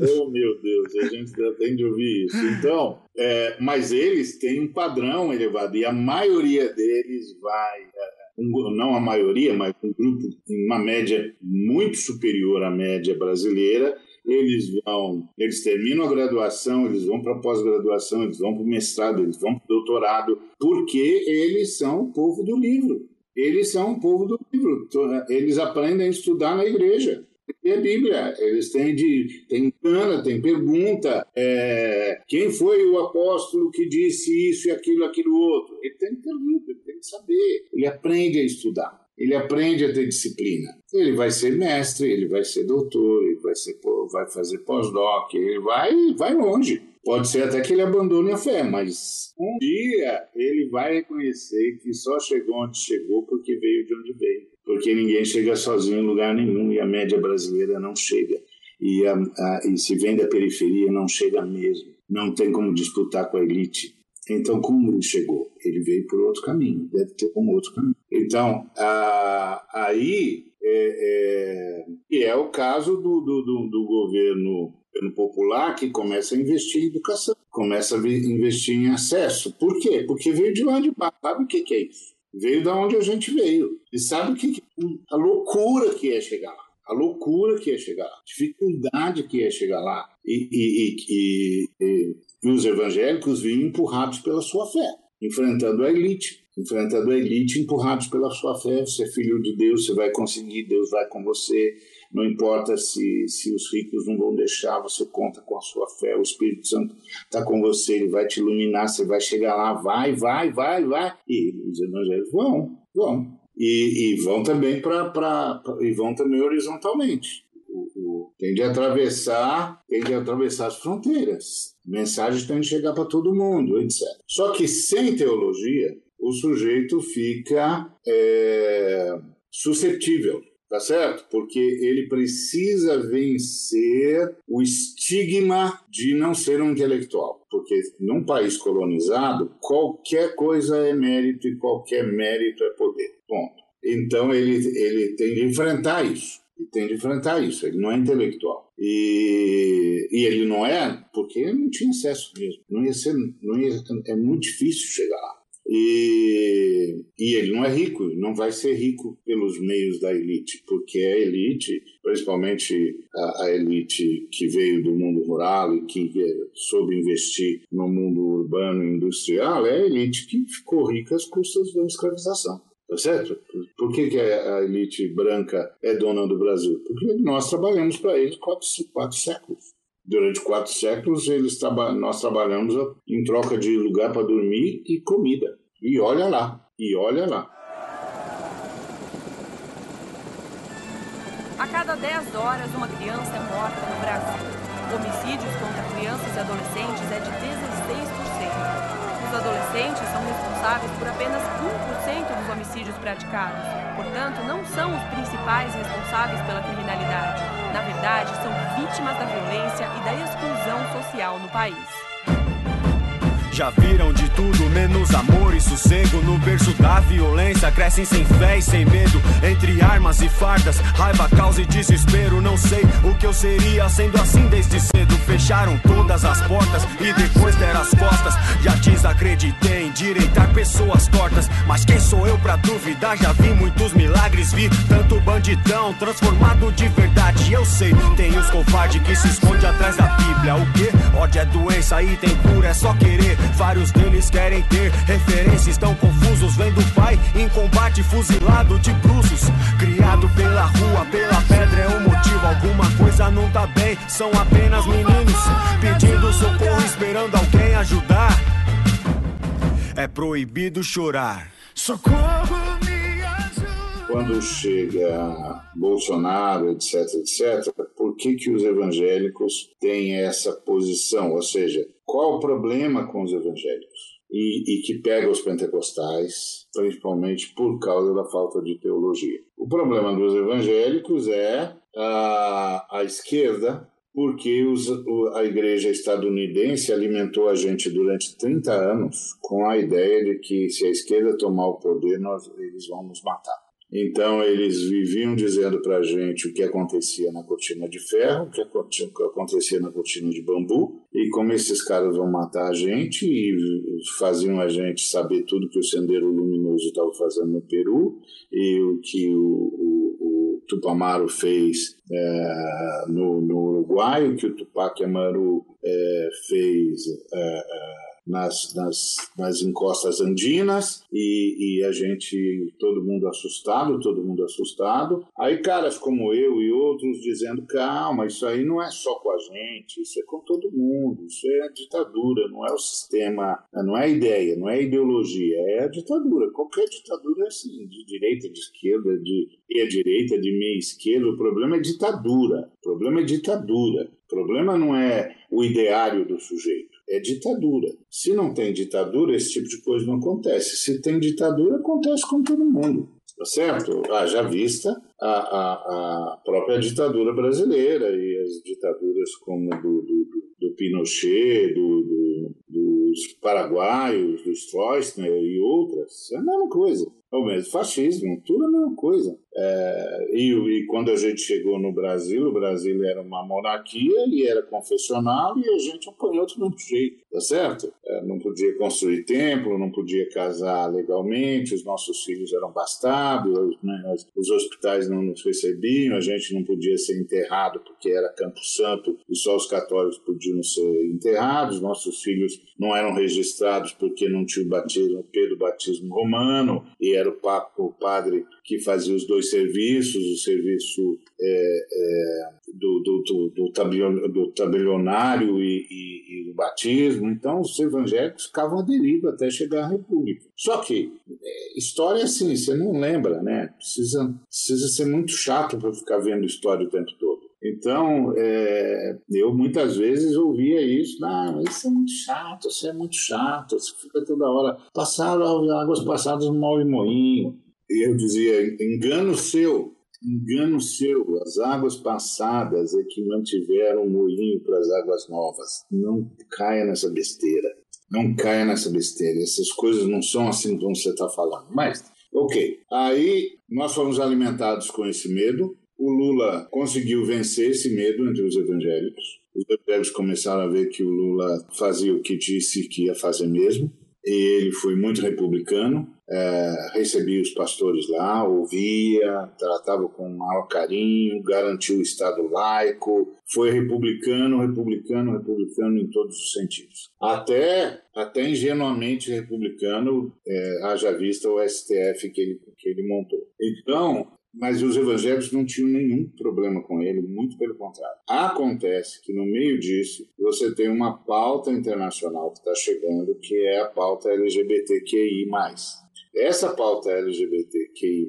oh, meu Deus, a gente tem de ouvir isso. Então, é, mas eles têm um padrão elevado e a maioria deles vai. É, um, não a maioria, mas um grupo em uma média muito superior à média brasileira, eles vão, eles terminam a graduação, eles vão para a pós-graduação, eles vão para o mestrado, eles vão para o doutorado, porque eles são o povo do livro. Eles são o povo do livro. Eles aprendem a estudar na igreja. é Bíblia. Eles têm de tem cana, tem pergunta. É, quem foi o apóstolo que disse isso e aquilo, aquilo outro? Ele tem pergunta, ele tem que saber. Ele aprende a estudar. Ele aprende a ter disciplina. Ele vai ser mestre, ele vai ser doutor, ele vai, ser, vai fazer pós-doc, ele vai, vai longe. Pode ser até que ele abandone a fé, mas um dia ele vai reconhecer que só chegou onde chegou porque veio de onde veio. Porque ninguém chega sozinho em lugar nenhum e a média brasileira não chega. E, a, a, e se vem da periferia, não chega mesmo. Não tem como disputar com a elite. Então, como ele chegou? Ele veio por outro caminho, deve ter um outro caminho. Então, a, aí, é, é, é o caso do, do, do, do governo popular que começa a investir em educação, começa a investir em acesso. Por quê? Porque veio de lá de baixo. Sabe o que, que é isso? Veio da onde a gente veio. E sabe o que, que a loucura que é chegar lá? A loucura que é chegar lá, a dificuldade que é chegar lá. E, e, e, e, e os evangélicos vinham empurrados pela sua fé, enfrentando a elite, enfrentando a elite empurrados pela sua fé. Você é filho de Deus, você vai conseguir, Deus vai com você não importa se, se os ricos não vão deixar, você conta com a sua fé, o Espírito Santo está com você, ele vai te iluminar, você vai chegar lá, vai, vai, vai, vai. E os evangelhos vão, vão. E, e vão também para e vão também horizontalmente. O, tem de atravessar, tem de atravessar as fronteiras. Mensagens têm de chegar para todo mundo, etc. Só que sem teologia, o sujeito fica é, suscetível tá certo? Porque ele precisa vencer o estigma de não ser um intelectual. Porque num país colonizado, qualquer coisa é mérito e qualquer mérito é poder. Ponto. Então ele, ele tem de enfrentar isso. Ele tem de enfrentar isso. Ele não é intelectual. E, e ele não é porque não tinha acesso mesmo. Não ia ser, não ia, é muito difícil chegar lá. E, e ele não é rico, não vai ser rico pelos meios da elite, porque a elite, principalmente a, a elite que veio do mundo rural e que soube investir no mundo urbano e industrial, é a elite que ficou rica às custas da escravização. Tá certo? Por que, que a elite branca é dona do Brasil? Porque nós trabalhamos para eles quatro, quatro séculos. Durante quatro séculos, eles traba nós trabalhamos em troca de lugar para dormir e comida. E olha lá, e olha lá. A cada 10 horas, uma criança é morta no Brasil. Homicídios contra crianças e adolescentes é de 16%. Os adolescentes são responsáveis por apenas 1% dos homicídios praticados. Portanto, não são os principais responsáveis pela criminalidade. Na verdade, são vítimas da violência e da exclusão social no país. Já viram de tudo, menos amor e sossego. No berço da violência, crescem sem fé e sem medo. Entre armas e fardas, raiva, causa e desespero. Não sei o que eu seria sendo assim desde cedo. Fecharam todas as portas e depois deram as costas. Já desacreditei em direitar pessoas tortas. Mas quem sou eu pra duvidar? Já vi muitos milagres, vi tanto bandidão transformado de verdade. Eu sei, tem os covardes que se esconde atrás da Bíblia. O que? Ódio é doença e tem cura, é só querer. Vários deles querem ter referências, estão confusos. Vendo o pai em combate, fuzilado de bruços. Criado pela rua, pela pedra, é um motivo. Alguma coisa não tá bem, são apenas meninos pedindo socorro, esperando alguém ajudar. É proibido chorar. Socorro! quando chega Bolsonaro, etc, etc, por que, que os evangélicos têm essa posição? Ou seja, qual o problema com os evangélicos? E, e, que pega os pentecostais, principalmente por causa da falta de teologia. O problema dos evangélicos é a, a esquerda, porque os, a igreja estadunidense alimentou a gente durante 30 anos com a ideia de que se a esquerda tomar o poder, nós, eles vão nos matar. Então, eles viviam dizendo para a gente o que acontecia na cortina de ferro, o que acontecia na cortina de bambu, e como esses caras vão matar a gente, e faziam a gente saber tudo que o Sendeiro Luminoso estava fazendo no Peru, e o que o, o, o Tupamaro fez é, no, no, Uruguai, o que o Tupac Amaru é, fez. É, é nas, nas, nas encostas andinas e, e a gente, todo mundo assustado, todo mundo assustado. Aí caras como eu e outros dizendo, calma, isso aí não é só com a gente, isso é com todo mundo, isso é a ditadura, não é o sistema, não é a ideia, não é a ideologia, é a ditadura. Qualquer ditadura é assim, de direita, de esquerda, de meia direita, de meia esquerda, o problema é ditadura. O problema é ditadura. O problema não é o ideário do sujeito, é ditadura. Se não tem ditadura, esse tipo de coisa não acontece. Se tem ditadura, acontece com todo mundo. Tá certo? Haja vista a, a, a própria ditadura brasileira e as ditaduras como do, do, do Pinochet, do, do, dos paraguaios, do Stroessner e outras. É a mesma coisa. É o mesmo fascismo, tudo a mesma coisa. É, e, e, quando a gente chegou no Brasil, o Brasil era uma monarquia e era confessional e a gente apanhou do mesmo jeito, tá certo? É, não podia construir templo, não podia casar legalmente, os nossos filhos eram bastardos, né? os hospitais não nos recebiam, a gente não podia ser enterrado porque era Campo Santo e só os católicos podiam ser enterrados, nossos filhos não eram registrados porque não tinha o batismo, o batismo romano e era o, papo, o padre que fazia os dois serviços, o serviço é, é, do, do, do, do, do tabelionário e, e, e, do batismo. Então, os evangélicos ficavam à deriva até chegar à República. Só que é, história assim, você não lembra, né? Precisa, precisa ser muito chato para ficar vendo história o tempo todo. Então, é, eu muitas vezes ouvia isso, ah, isso é muito chato, isso é muito chato, você fica toda hora, passaram águas passadas no mal e moinho. E eu dizia, engano seu, engano seu, as águas passadas é que mantiveram o moinho para as águas novas. Não caia nessa besteira, não caia nessa besteira, essas coisas não são assim como você está falando. Mas, ok, aí nós fomos alimentados com esse medo, o Lula conseguiu vencer esse medo entre os evangélicos. Os evangélicos começaram a ver que o Lula fazia o que disse que ia fazer mesmo. E ele foi muito republicano, é, recebia os pastores lá, ouvia, tratava com maior carinho, garantiu o Estado laico, foi republicano, republicano, republicano em todos os sentidos. Até, até ingenuamente republicano, é, haja vista o STF que ele, que ele montou. Então, mas os evangélicos não tinham nenhum problema com ele, muito pelo contrário. Acontece que no meio disso você tem uma pauta internacional que está chegando, que é a pauta LGBTQI+. Essa pauta LGBTQI+,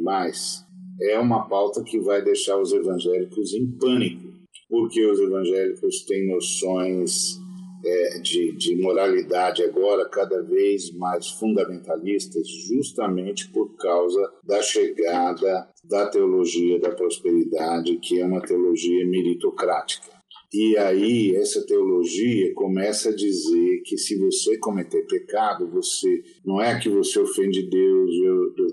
é uma pauta que vai deixar os evangélicos em pânico, porque os evangélicos têm noções é, de, de moralidade agora cada vez mais fundamentalistas, justamente por causa da chegada da teologia da prosperidade, que é uma teologia meritocrática. E aí essa teologia começa a dizer que se você cometer pecado, você não é que você ofende Deus,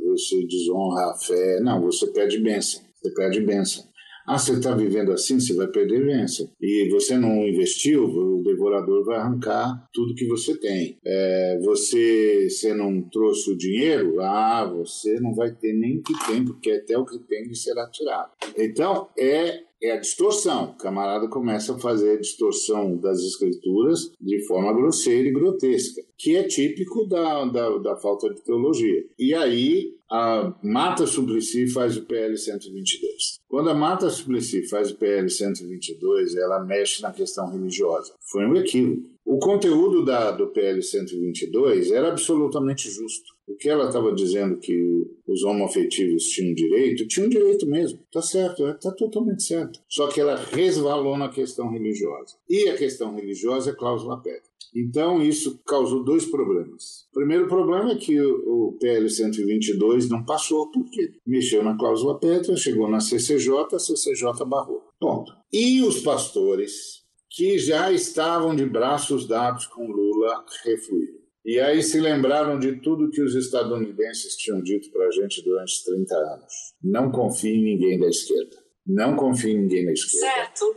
você desonra a fé, não, você pede bênção, você pede bênção. Ah, você está vivendo assim, você vai perder bênção. E você não investiu, o devorador vai arrancar tudo que você tem. É, você, você não trouxe o dinheiro, ah, você não vai ter nem que tem, porque até o que tem será tirado. Então, é é a distorção. O camarada começa a fazer a distorção das escrituras de forma grosseira e grotesca, que é típico da, da, da falta de teologia. E aí a Mata Suplicy faz o PL 122. Quando a Mata Suplicy faz o PL 122, ela mexe na questão religiosa. Foi um equívoco. O conteúdo da, do PL 122 era absolutamente justo. O que ela estava dizendo que os homoafetivos tinham direito, tinham direito mesmo. Está certo, está totalmente certo. Só que ela resvalou na questão religiosa. E a questão religiosa é cláusula pétrea. Então, isso causou dois problemas. O primeiro problema é que o PL 122 não passou porque mexeu na cláusula pétrea, chegou na CCJ, a CCJ barrou. Ponto. E os pastores que já estavam de braços dados com Lula refluíram. E aí se lembraram de tudo que os estadunidenses tinham dito para a gente durante 30 anos. Não confie em ninguém da esquerda. Não confie em ninguém da esquerda. Certo.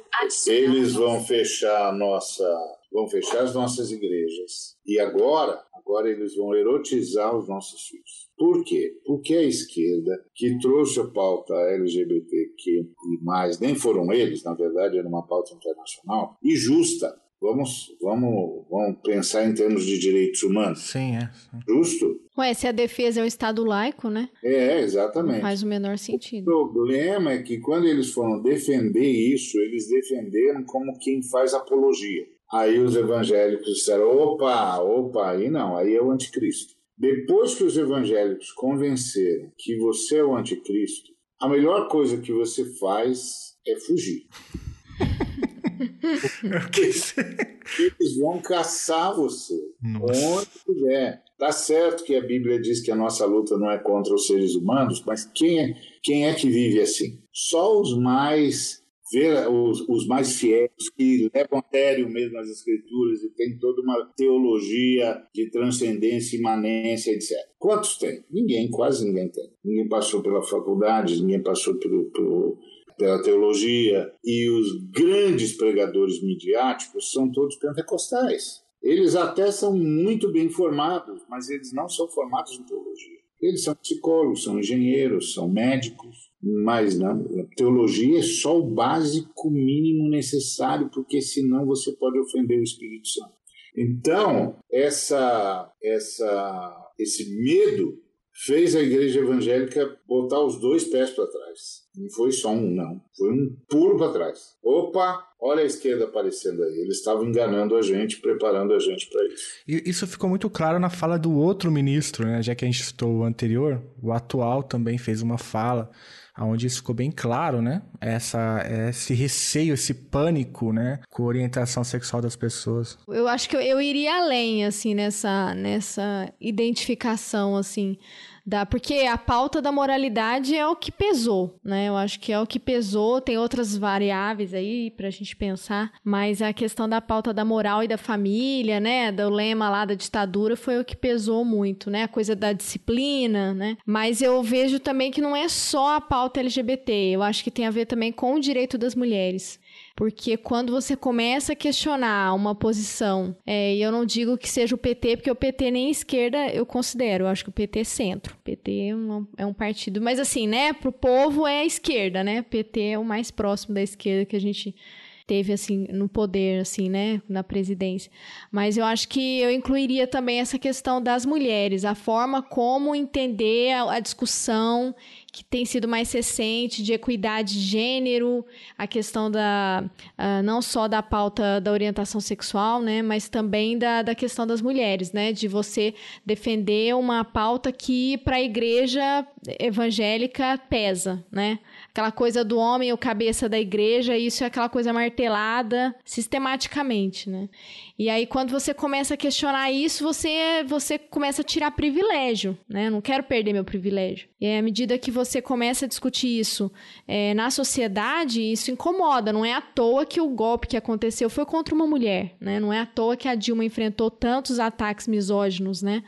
Eles vão fechar a nossa, vão fechar as nossas igrejas. E agora, agora eles vão erotizar os nossos filhos. Por quê? Porque a esquerda, que trouxe a pauta LGBTQ e mais, nem foram eles, na verdade era uma pauta internacional, e justa, Vamos, vamos, vamos pensar em termos de direitos humanos. Sim, é. Justo? Ué, se a defesa é um Estado laico, né? É, exatamente. Faz o menor O sentido. problema é que quando eles foram defender isso, eles defenderam como quem faz apologia. Aí os evangélicos disseram: opa, opa, aí não, aí é o anticristo. Depois que os evangélicos convenceram que você é o anticristo, a melhor coisa que você faz é fugir. Eles vão caçar você onde puder. Tá certo que a Bíblia diz que a nossa luta não é contra os seres humanos, mas quem é, quem é que vive assim? Só os mais ver os, os mais fiéis que levam a sério mesmo as escrituras e tem toda uma teologia de transcendência, imanência, etc. Quantos tem? Ninguém, quase ninguém tem. Ninguém passou pela faculdade, ninguém passou pelo, pelo pela teologia e os grandes pregadores midiáticos são todos pentecostais. Eles até são muito bem formados, mas eles não são formados em teologia. Eles são psicólogos, são engenheiros, são médicos, mas a teologia é só o básico mínimo necessário, porque senão você pode ofender o Espírito Santo. Então, essa, essa, esse medo fez a igreja evangélica botar os dois pés para trás. Não foi só um, não. Foi um pulo para trás. Opa, olha a esquerda aparecendo aí. Eles estavam enganando a gente, preparando a gente para isso. E isso ficou muito claro na fala do outro ministro, né? Já que a gente citou o anterior, o atual também fez uma fala onde isso ficou bem claro, né? Essa, esse receio, esse pânico, né? Com a orientação sexual das pessoas. Eu acho que eu, eu iria além, assim, nessa, nessa identificação, assim, da, porque a pauta da moralidade é o que pesou, né? Eu acho que é o que pesou, tem outras variáveis aí pra gente pensar, mas a questão da pauta da moral e da família, né? Do lema lá da ditadura foi o que pesou muito, né? A coisa da disciplina, né? Mas eu vejo também que não é só a pauta LGBT, eu acho que tem a ver também com o direito das mulheres. Porque quando você começa a questionar uma posição, é, e eu não digo que seja o PT, porque o PT nem esquerda eu considero, eu acho que o PT é centro. O PT é um, é um partido, mas assim, né, pro povo é a esquerda, né? PT é o mais próximo da esquerda que a gente teve assim no poder assim, né, na presidência. Mas eu acho que eu incluiria também essa questão das mulheres, a forma como entender a, a discussão que tem sido mais recente de equidade de gênero, a questão da uh, não só da pauta da orientação sexual, né, mas também da, da questão das mulheres, né, de você defender uma pauta que para a igreja evangélica pesa, né, aquela coisa do homem o cabeça da igreja, isso é aquela coisa martelada sistematicamente, né? E aí quando você começa a questionar isso, você você começa a tirar privilégio, né? Eu não quero perder meu privilégio. E à medida que você começa a discutir isso é, na sociedade, isso incomoda. Não é à toa que o golpe que aconteceu foi contra uma mulher, né? Não é à toa que a Dilma enfrentou tantos ataques misóginos, né?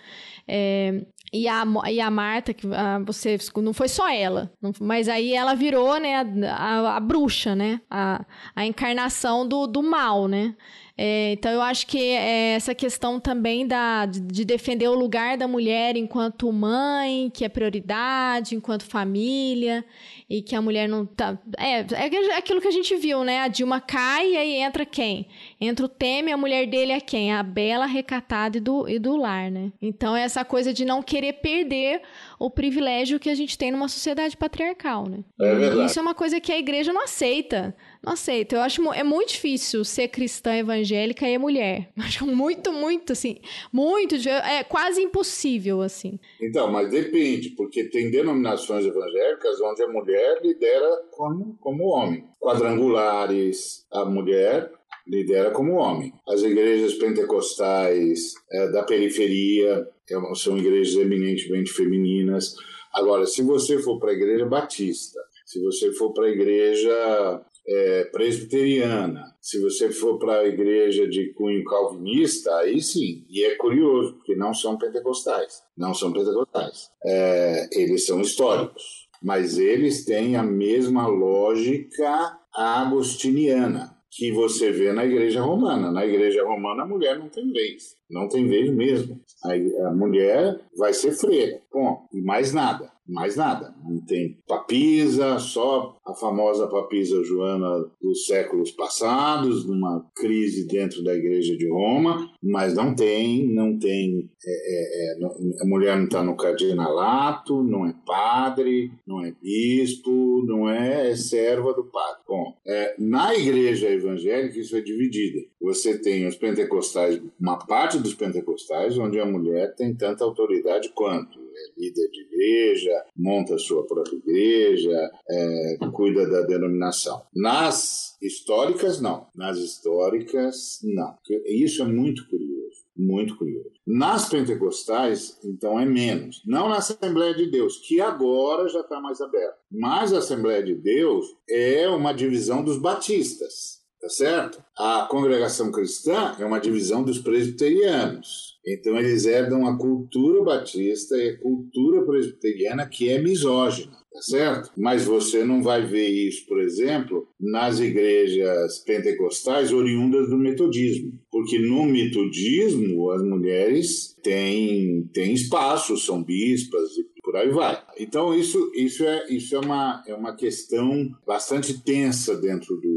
É, e a, e a Marta, que a, você não foi só ela, não, mas aí ela virou, né, a, a, a bruxa, né? A, a encarnação do, do mal, né? É, então eu acho que é essa questão também da, de defender o lugar da mulher enquanto mãe, que é prioridade, enquanto família, e que a mulher não tá. É, é aquilo que a gente viu, né? A Dilma cai e aí entra quem? Entra o Temer, a mulher dele é quem? A bela recatada e do, e do lar, né? Então é essa coisa de não querer perder o privilégio que a gente tem numa sociedade patriarcal, né? É verdade. Isso é uma coisa que a igreja não aceita. Não aceita. Eu acho é muito difícil ser cristã evangélica e mulher. *laughs* Acho muito, muito, assim, muito, é quase impossível, assim. Então, mas depende, porque tem denominações evangélicas onde a mulher lidera como, como homem. Quadrangulares, a mulher lidera como homem. As igrejas pentecostais é, da periferia é, são igrejas eminentemente femininas. Agora, se você for para a igreja batista, se você for para a igreja é, presbiteriana, se você for para a igreja de cunho calvinista, aí sim. E é curioso, porque não são pentecostais. Não são pentecostais. É, eles são históricos. Mas eles têm a mesma lógica agostiniana que você vê na igreja romana. Na igreja romana, a mulher não tem vez. Não tem vez mesmo. A, mulher vai ser freira. Bom, e mais nada. Mais nada. Não tem papisa, só a famosa papisa Joana dos séculos passados, numa crise dentro da Igreja de Roma, mas não tem, não tem. É, é, é, a mulher não está no cardinalato, não é padre, não é bispo, não é, é serva do padre. Bom, é, na Igreja evangélica isso é dividido. Você tem os pentecostais, uma parte dos pentecostais, onde a mulher tem tanta autoridade quanto é líder de igreja, monta a sua própria igreja, é, cuida da denominação. Nas históricas, não. Nas históricas, não. Isso é muito curioso. Muito curioso. Nas pentecostais, então, é menos. Não na Assembleia de Deus, que agora já está mais aberta. Mas a Assembleia de Deus é uma divisão dos batistas, tá certo? A congregação cristã é uma divisão dos presbiterianos. Então eles herdam a cultura batista e a cultura presbiteriana que é misógina, tá certo? Mas você não vai ver isso, por exemplo, nas igrejas pentecostais oriundas do metodismo, porque no metodismo as mulheres têm, têm espaço, são bispas e por aí vai. Então isso, isso, é, isso é, uma, é uma questão bastante tensa dentro do,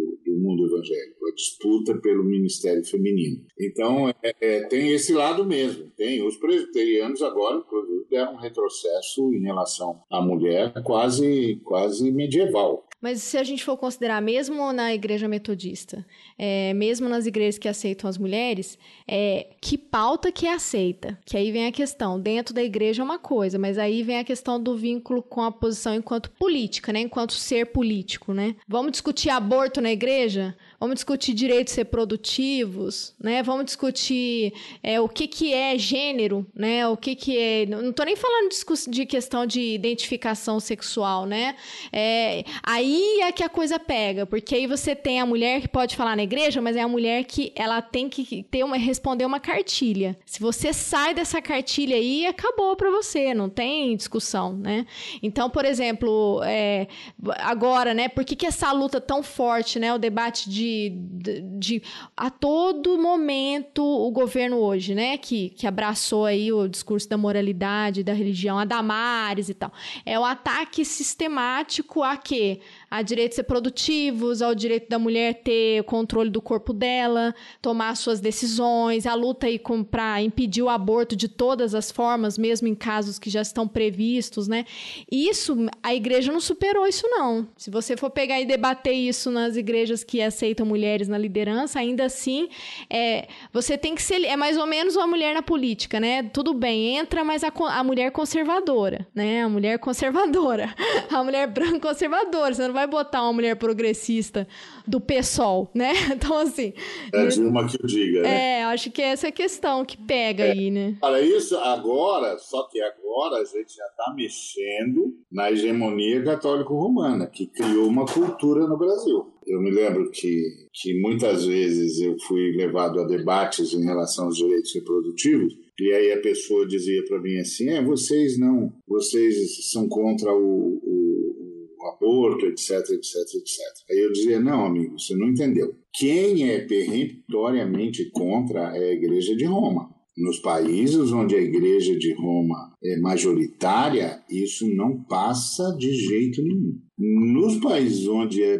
evangélico, a disputa pelo ministério feminino. Então é, é, tem esse lado mesmo. Tem os presbiterianos agora, inclusive, deram um retrocesso em relação à mulher quase, quase medieval. Mas se a gente for considerar, mesmo na igreja metodista, é, mesmo nas igrejas que aceitam as mulheres, é, que pauta que aceita? Que aí vem a questão, dentro da igreja é uma coisa, mas aí vem a questão do vínculo com a posição enquanto política, né? Enquanto ser político, né? Vamos discutir aborto na igreja? Vamos discutir direitos reprodutivos, né? Vamos discutir é, o que, que é gênero, né? O que, que é. Não estou nem falando de, de, questão de identificação sexual, né? É, aí é que a coisa pega, porque aí você tem a mulher que pode falar na igreja, mas é a mulher que ela tem que ter uma, responder uma cartilha. Se você sai dessa cartilha aí, acabou para você, não tem discussão, né? Então, por exemplo, é, agora, né? Por que, que essa luta tão forte, né? O debate de de, de, a todo momento o governo hoje, né, que, que abraçou aí o discurso da moralidade, da religião, a Damares e tal, é o ataque sistemático a quê? A direitos reprodutivos, ao direito da mulher ter o controle do corpo dela, tomar suas decisões, a luta aí para impedir o aborto de todas as formas, mesmo em casos que já estão previstos, né? Isso, a igreja não superou isso não. Se você for pegar e debater isso nas igrejas que aceitam mulheres na liderança, ainda assim, é, você tem que ser, é mais ou menos uma mulher na política, né? Tudo bem, entra, mas a, a mulher conservadora, né? A mulher conservadora, *laughs* a mulher branca conservadora, você não vai botar uma mulher progressista do PSOL, né? *laughs* Então, assim. É Dilma que eu diga, né? É, acho que essa é a questão que pega é, aí, né? Para isso, agora, só que agora a gente já está mexendo na hegemonia católico-romana, que criou uma cultura no Brasil. Eu me lembro que, que muitas vezes eu fui levado a debates em relação aos direitos reprodutivos, e aí a pessoa dizia para mim assim: é, vocês não, vocês são contra o, o aborto, etc, etc, etc. Aí eu dizia, não, amigo, você não entendeu. Quem é peremptoriamente contra é a Igreja de Roma. Nos países onde a Igreja de Roma é majoritária, isso não passa de jeito nenhum. Nos países onde é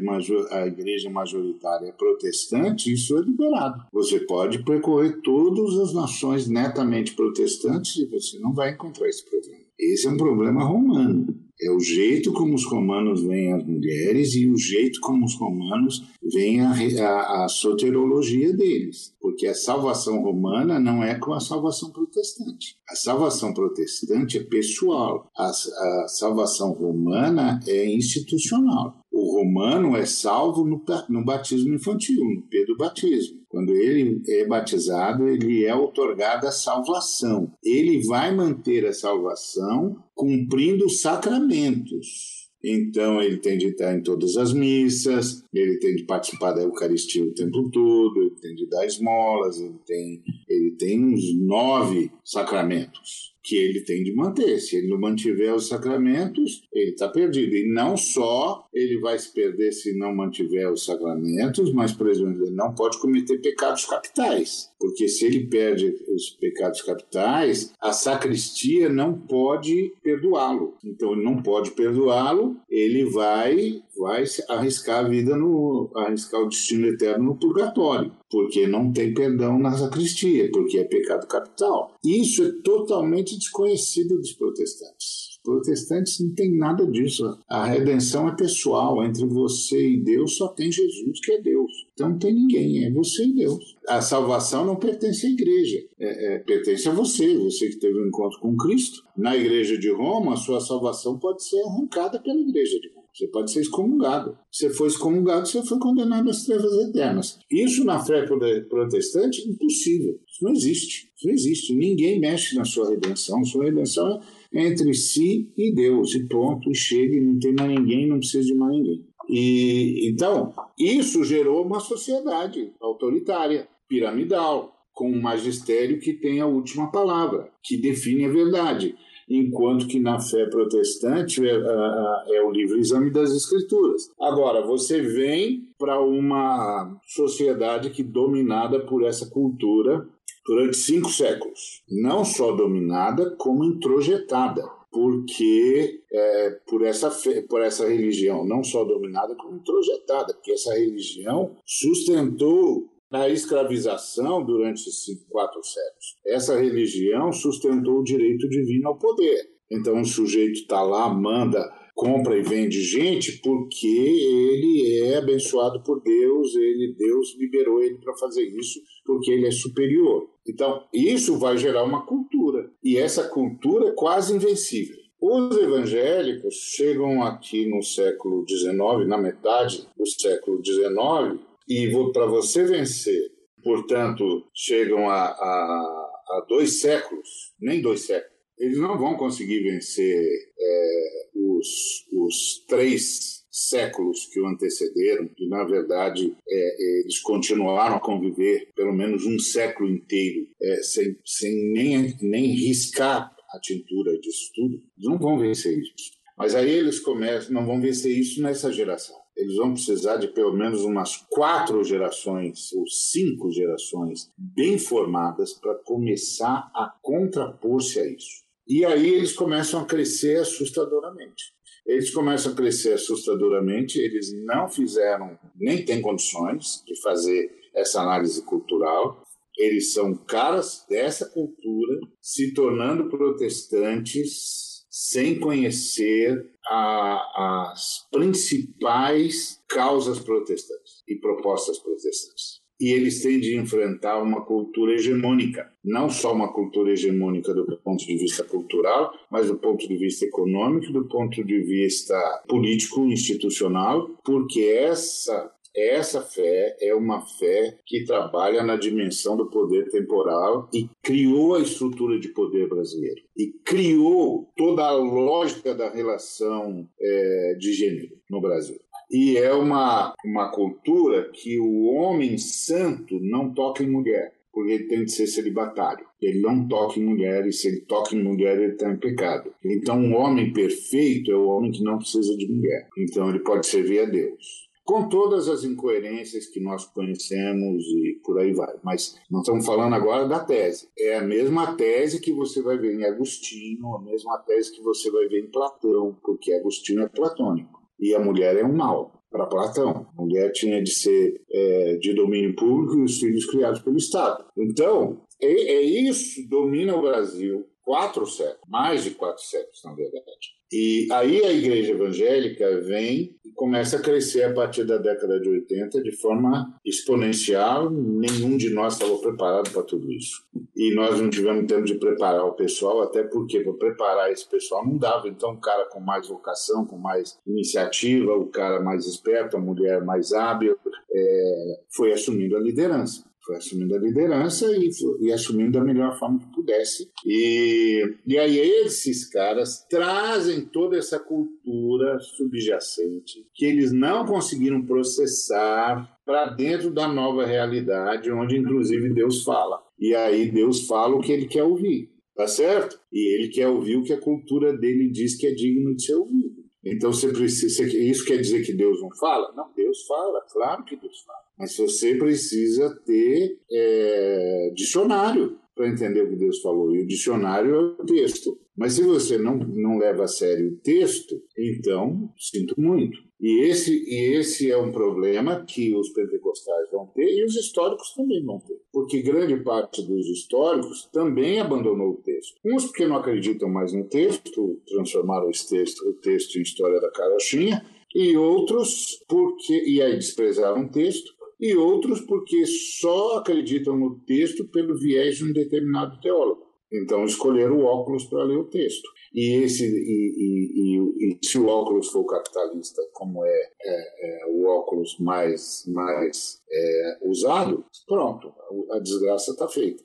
a igreja majoritária é protestante, isso é liberado. Você pode percorrer todas as nações netamente protestantes e você não vai encontrar esse problema. Esse é um problema romano. É o jeito como os romanos veem as mulheres e o jeito como os romanos veem a, a, a soterologia deles. Porque a salvação romana não é com a salvação protestante. A salvação protestante é pessoal. A, a salvação romana é institucional. O romano é salvo no, no batismo infantil, no Pedro batismo. Quando ele é batizado, ele é otorgada a salvação. Ele vai manter a salvação cumprindo os sacramentos. Então ele tem de estar em todas as missas, ele tem de participar da Eucaristia o tempo todo, ele tem de dar esmolas, ele tem, ele tem uns nove sacramentos que ele tem de manter. Se ele não mantiver os sacramentos, ele está perdido. E não só ele vai se perder se não mantiver os sacramentos, mas, por exemplo, ele não pode cometer pecados capitais. Porque se ele perde os pecados capitais, a sacristia não pode perdoá-lo. Então, ele não pode perdoá-lo, ele vai vai arriscar a vida no arriscar o destino eterno no purgatório, porque não tem perdão na sacristia, porque é pecado capital. Isso é totalmente desconhecido dos protestantes. Protestantes não tem nada disso. A redenção é pessoal, entre você e Deus só tem Jesus que é Deus. Então não tem ninguém, é você e Deus. A salvação não pertence à igreja, é, é, pertence a você, você que teve um encontro com Cristo. Na igreja de Roma, a sua salvação pode ser arrancada pela igreja de Roma. Você pode ser excomungado. Se for excomungado, você foi condenado às trevas eternas. Isso na fé protestante é impossível. Isso não existe. Isso não existe. Ninguém mexe na sua redenção. Sua redenção é entre si e Deus. E pronto, e chega, e não tem mais ninguém, não precisa de mais ninguém. E então, isso gerou uma sociedade autoritária, piramidal, com um magistério que tem a última palavra, que define a verdade enquanto que na fé protestante é, é, é o livre exame das escrituras. Agora, você vem para uma sociedade que dominada por essa cultura durante cinco séculos. Não só dominada, como introjetada porque é, por, essa por essa religião, não só dominada, como introjetada, porque essa religião sustentou na escravização durante esses quatro séculos. Essa religião sustentou o direito divino ao poder. Então o sujeito está lá, manda, compra e vende gente porque ele é abençoado por Deus, ele Deus liberou ele para fazer isso porque ele é superior. Então isso vai gerar uma cultura e essa cultura é quase invencível. Os evangélicos chegam aqui no século XIX, na metade do século XIX, e para você vencer, portanto, chegam a, a, a, dois séculos, nem dois séculos, eles não vão conseguir vencer é, os, os três séculos que o antecederam, que na verdade é, eles continuaram a conviver pelo menos um século inteiro é, sem, sem nem, nem riscar a tintura disso tudo, eles não vão vencer isso. Mas aí eles começam, não vão vencer isso nessa geração eles vão precisar de pelo menos umas quatro gerações ou cinco gerações bem formadas para começar a contrapor-se a isso. E aí eles começam a crescer assustadoramente. Eles começam a crescer assustadoramente, eles não fizeram, nem têm condições de fazer essa análise cultural. Eles são caras dessa cultura se tornando protestantes sem conhecer a, as principais causas protestantes e propostas protestantes. E eles têm de enfrentar uma cultura hegemônica, não só uma cultura hegemônica do ponto de vista cultural, mas do ponto de vista econômico, do ponto de vista político, institucional, porque essa essa fé é uma fé que trabalha na dimensão do poder temporal e criou a estrutura de poder brasileiro e criou toda a lógica da relação é, de gênero no Brasil. E é uma, uma cultura que o homem santo não toca em mulher porque ele tem de ser celibatário. Ele não toca em mulher, e se ele toca em mulher, ele está em pecado. Então, um homem perfeito é o homem que não precisa de mulher. Então, ele pode servir a Deus com todas as incoerências que nós conhecemos e por aí vai. Mas nós estamos falando agora da tese. É a mesma tese que você vai ver em Agostinho, a mesma tese que você vai ver em Platão, porque Agostinho é platônico e a mulher é um mal para Platão. A mulher tinha de ser é, de domínio público e os filhos criados pelo Estado. Então, é, é isso domina o Brasil quatro séculos, mais de quatro séculos, na verdade. E aí a igreja evangélica vem e começa a crescer a partir da década de 80 de forma exponencial. Nenhum de nós estava preparado para tudo isso. E nós não tivemos tempo de preparar o pessoal, até porque para preparar esse pessoal não dava. Então, o cara com mais vocação, com mais iniciativa, o cara mais esperto, a mulher mais hábil, é, foi assumindo a liderança foi assumindo a liderança e, e, assumindo da melhor forma que pudesse. E, e aí esses caras trazem toda essa cultura subjacente que eles não conseguiram processar para dentro da nova realidade, onde inclusive Deus fala. E aí Deus fala o que ele quer ouvir. Tá certo? E ele quer ouvir o que a cultura dele diz que é digno de ser ouvido. Então você precisa. Isso quer dizer que Deus não fala? Não, Deus fala, claro que Deus fala. Mas você precisa ter é, dicionário para entender o que Deus falou. E o dicionário é o texto. Mas se você não, não leva a sério o texto, então sinto muito. E esse, e esse é um problema que os pentecostais vão ter e os históricos também vão ter. Porque grande parte dos históricos também abandonou o texto. Uns porque não acreditam mais no texto, transformaram esse texto, o texto em história da carochinha, e outros porque e aí desprezaram o texto, e outros porque só acreditam no texto pelo viés de um determinado teólogo. Então escolheram o óculos para ler o texto. E, esse, e, e, e, se o óculos for capitalista, como é, é, é o óculos mais, mais é, usado, pronto, a desgraça está feita.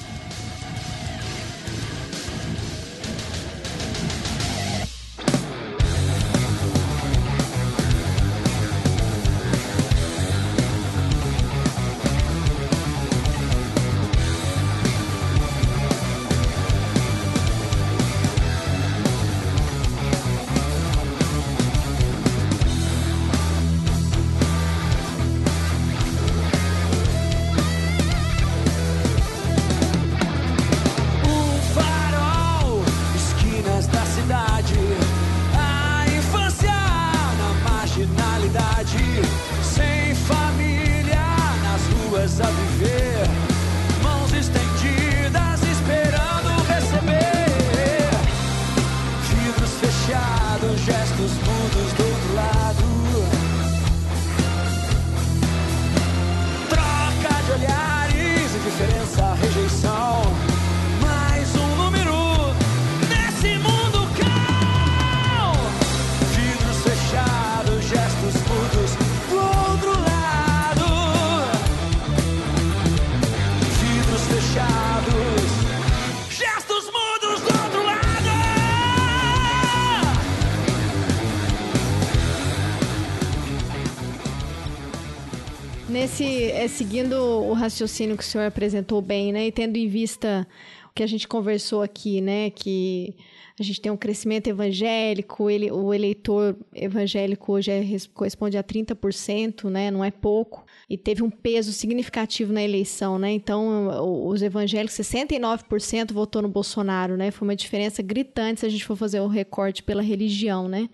É, seguindo o raciocínio que o senhor apresentou bem, né? E tendo em vista o que a gente conversou aqui, né? Que a gente tem um crescimento evangélico, ele, o eleitor evangélico hoje é, corresponde a 30%, né? Não é pouco. E teve um peso significativo na eleição, né? Então, os evangélicos, 69% votou no Bolsonaro, né? Foi uma diferença gritante se a gente for fazer o recorte pela religião, né?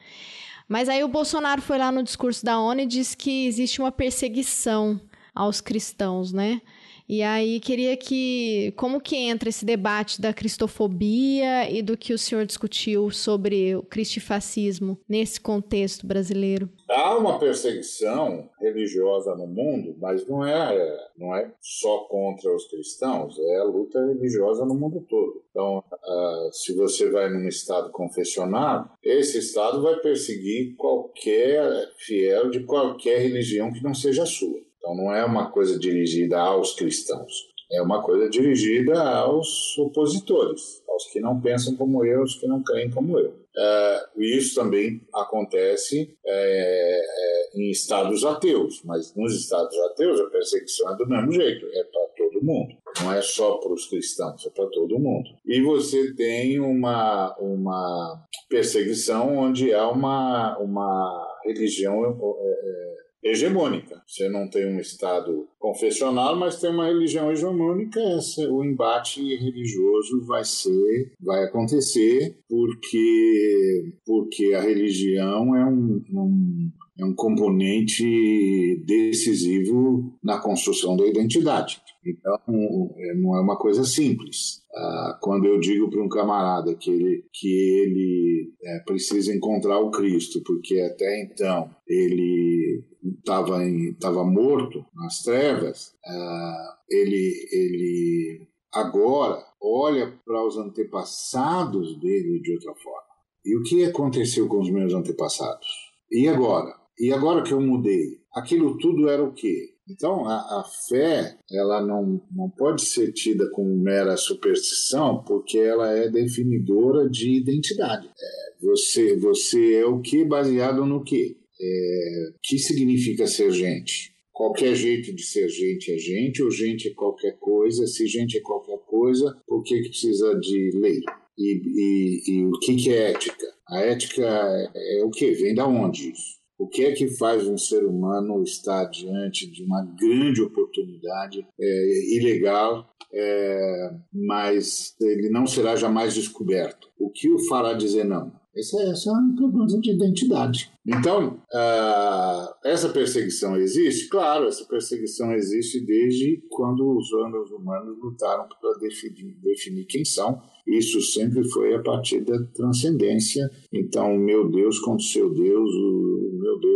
Mas aí o Bolsonaro foi lá no discurso da ONU e disse que existe uma perseguição aos cristãos, né? E aí queria que como que entra esse debate da cristofobia e do que o senhor discutiu sobre o cristifascismo nesse contexto brasileiro? Há uma perseguição religiosa no mundo, mas não é não é só contra os cristãos, é a luta religiosa no mundo todo. Então, uh, se você vai num estado confessional, esse estado vai perseguir qualquer fiel de qualquer religião que não seja sua. Então não é uma coisa dirigida aos cristãos, é uma coisa dirigida aos opositores, aos que não pensam como eu, aos que não creem como eu. É, isso também acontece é, é, em estados ateus, mas nos estados ateus a perseguição é do mesmo jeito, é para todo mundo, não é só para os cristãos, é para todo mundo. E você tem uma, uma perseguição onde há uma, uma religião é, é hegemônica. Você não tem um Estado confessional, mas tem uma religião hegemônica. O embate religioso vai ser, vai acontecer porque porque a religião é um, um é um componente decisivo na construção da identidade. Então, não é uma coisa simples. Ah, quando eu digo para um camarada que ele, que ele é, precisa encontrar o Cristo, porque até então ele estava estava morto nas trevas, uh, ele, ele agora olha para os antepassados dele de outra forma. E o que aconteceu com os meus antepassados? E agora? E agora que eu mudei? Aquilo tudo era o quê? Então, a, a, fé, ela não, não pode ser tida como mera superstição, porque ela é definidora de identidade. É, você, você é o que baseado no que? É, que significa ser gente? Qualquer jeito de ser gente é gente, ou gente é qualquer coisa. Se gente é qualquer coisa, por que, que precisa de lei? E, e, e o que, que é ética? A ética é, é o que? Vem da onde isso? O que é que faz um ser humano estar diante de uma grande oportunidade é, ilegal, é, mas ele não será jamais descoberto? O que o fará dizer não? Essa, essa é uma pergunta de identidade. Então, uh, essa perseguição existe? Claro, essa perseguição existe desde quando os humanos lutaram para definir, definir quem são. Isso sempre foi a partir da transcendência. Então, meu Deus contra o seu Deus, o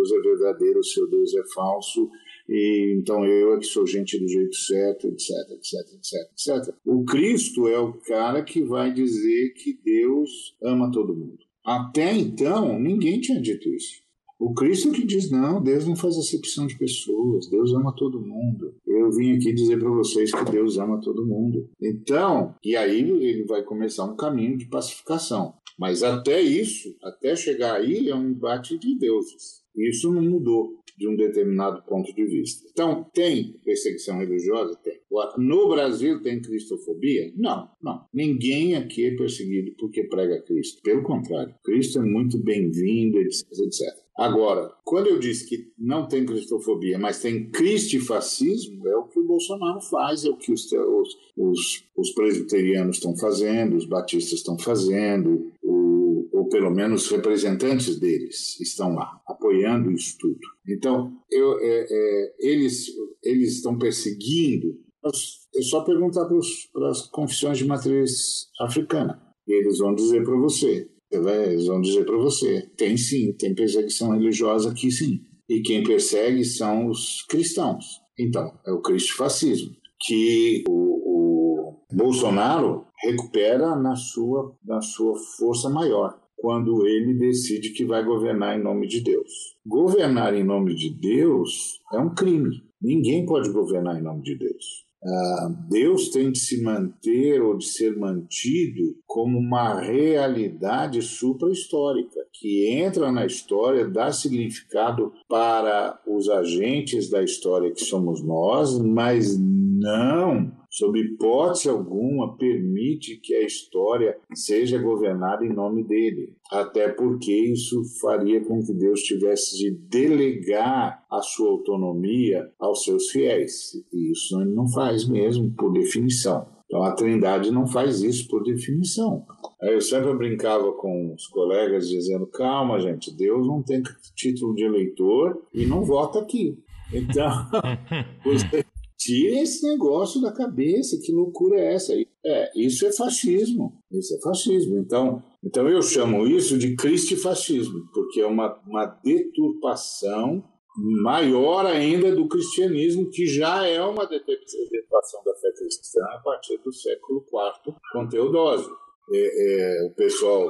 Deus é verdadeiro, o seu Deus é falso. E então eu é que sou gente do jeito certo, etc, etc, etc, etc. O Cristo é o cara que vai dizer que Deus ama todo mundo. Até então, ninguém tinha dito isso. O Cristo que diz: não, Deus não faz acepção de pessoas, Deus ama todo mundo. Eu vim aqui dizer para vocês que Deus ama todo mundo. Então, e aí ele vai começar um caminho de pacificação. Mas até isso, até chegar aí, é um embate de deuses. Isso não mudou de um determinado ponto de vista. Então, tem perseguição religiosa? Tem. No Brasil tem cristofobia? Não, não. Ninguém aqui é perseguido porque prega Cristo. Pelo contrário, Cristo é muito bem-vindo, etc, etc. Agora, quando eu disse que não tem cristofobia, mas tem cristifascismo, é o que o Bolsonaro faz, é o que os, os, os, os presbiterianos estão fazendo, os batistas estão fazendo, pelo menos representantes deles estão lá, apoiando isso tudo. Então, eu, é, é, eles, eles estão perseguindo é só perguntar para as confissões de matriz africana. Eles vão dizer para você. Eles vão dizer para você: tem sim, tem perseguição religiosa aqui sim. E quem persegue são os cristãos. Então, é o cristofascismo, que o, o Bolsonaro recupera na sua, na sua força maior quando ele decide que vai governar em nome de Deus. Governar em nome de Deus é um crime. Ninguém pode governar em nome de Deus. Uh, Deus tem de se manter ou de ser mantido como uma realidade supra-histórica, que entra na história, dá significado para os agentes da história que somos nós, mas não sob hipótese alguma, permite que a história seja governada em nome dele. Até porque isso faria com que Deus tivesse de delegar a sua autonomia aos seus fiéis. E isso ele não faz mesmo, por definição. Então a Trindade não faz isso por definição. Eu sempre brincava com os colegas dizendo: calma, gente, Deus não tem título de eleitor e não vota aqui. Então, *laughs* *laughs* você Tire esse negócio da cabeça, que loucura é essa? É, isso é fascismo, isso é fascismo. Então, então eu chamo isso de cristifascismo, porque é uma, uma deturpação maior ainda do cristianismo, que já é uma deturpação da fé cristã a partir do século IV, com Teodósio. É, é, o pessoal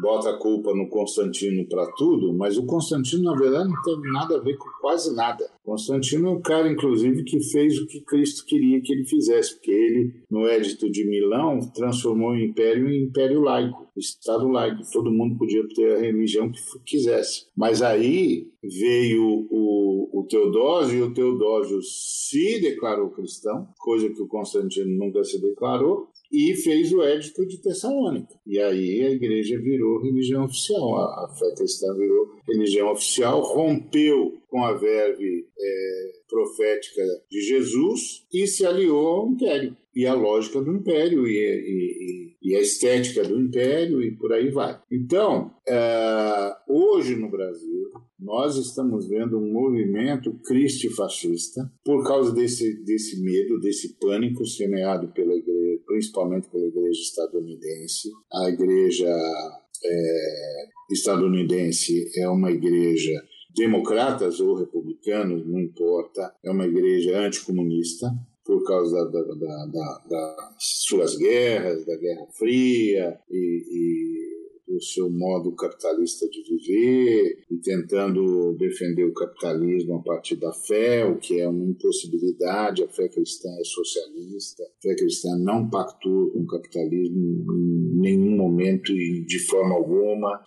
bota a culpa no Constantino para tudo, mas o Constantino, na verdade, não tem nada a ver com quase nada. Constantino é o cara, inclusive, que fez o que Cristo queria que ele fizesse, porque ele, no Édito de Milão, transformou o império em império laico, Estado laico. Todo mundo podia ter a religião que quisesse. Mas aí veio o, o Teodósio, e o Teodósio se declarou cristão, coisa que o Constantino nunca se declarou, e fez o Édito de Tessalônica. E aí a igreja virou religião oficial, a, a fé cristã virou religião oficial, rompeu com a verve é, profética de Jesus e se aliou ao império. E a lógica do império, e, e, e a estética do império, e por aí vai. Então, é, hoje no Brasil, nós estamos vendo um movimento cristifascista por causa desse, desse medo, desse pânico semeado pela igreja, principalmente pela igreja estadunidense. A igreja é, estadunidense é uma igreja democratas ou republicanos, não importa, é uma igreja anticomunista por causa da, da, da, das suas guerras, da Guerra Fria e, e do seu modo capitalista de viver e tentando defender o capitalismo a partir da fé, o que é uma impossibilidade. A fé cristã é socialista, a fé cristã não pactua com o capitalismo em nenhum momento e de forma alguma.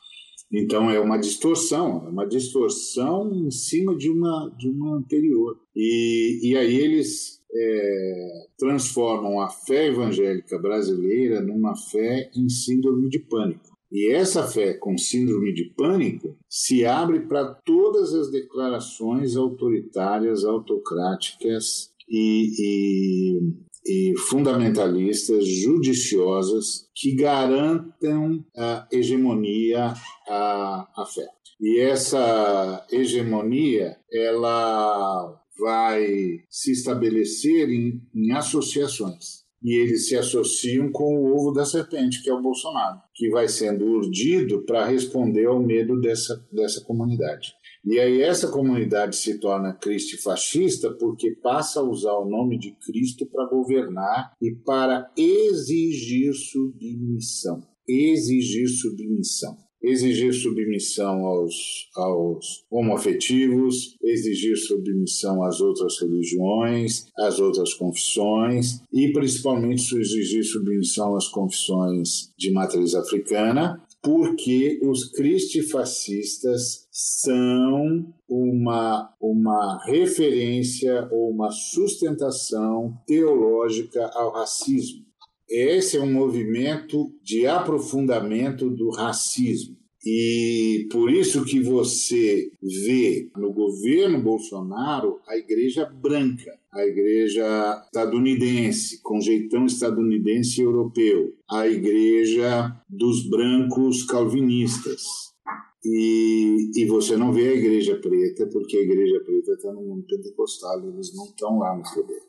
Então é uma distorção, é uma distorção em cima de uma, de uma anterior. E, e aí eles é, transformam a fé evangélica brasileira numa fé em síndrome de pânico. E essa fé com síndrome de pânico se abre para todas as declarações autoritárias, autocráticas e, e, e fundamentalistas, judiciosas, que garantam a hegemonia à, à fé. E essa hegemonia, ela vai se estabelecer em, em associações. E eles se associam com o ovo da serpente, que é o Bolsonaro, que vai sendo urdido para responder ao medo dessa, dessa comunidade. E aí essa comunidade se torna fascista porque passa a usar o nome de Cristo para governar e para exigir submissão. Exigir submissão exigir submissão aos, aos homoafetivos, exigir submissão às outras religiões, às outras confissões e principalmente exigir submissão às confissões de matriz africana, porque os cristifascistas são uma, uma referência ou uma sustentação teológica ao racismo. Esse é um movimento de aprofundamento do racismo. E por isso que você vê no governo Bolsonaro a igreja branca, a igreja estadunidense, com jeitão estadunidense e europeu, a igreja dos brancos calvinistas. E, e você não vê a igreja preta, porque a igreja preta está no mundo pentecostal, eles não estão lá no poder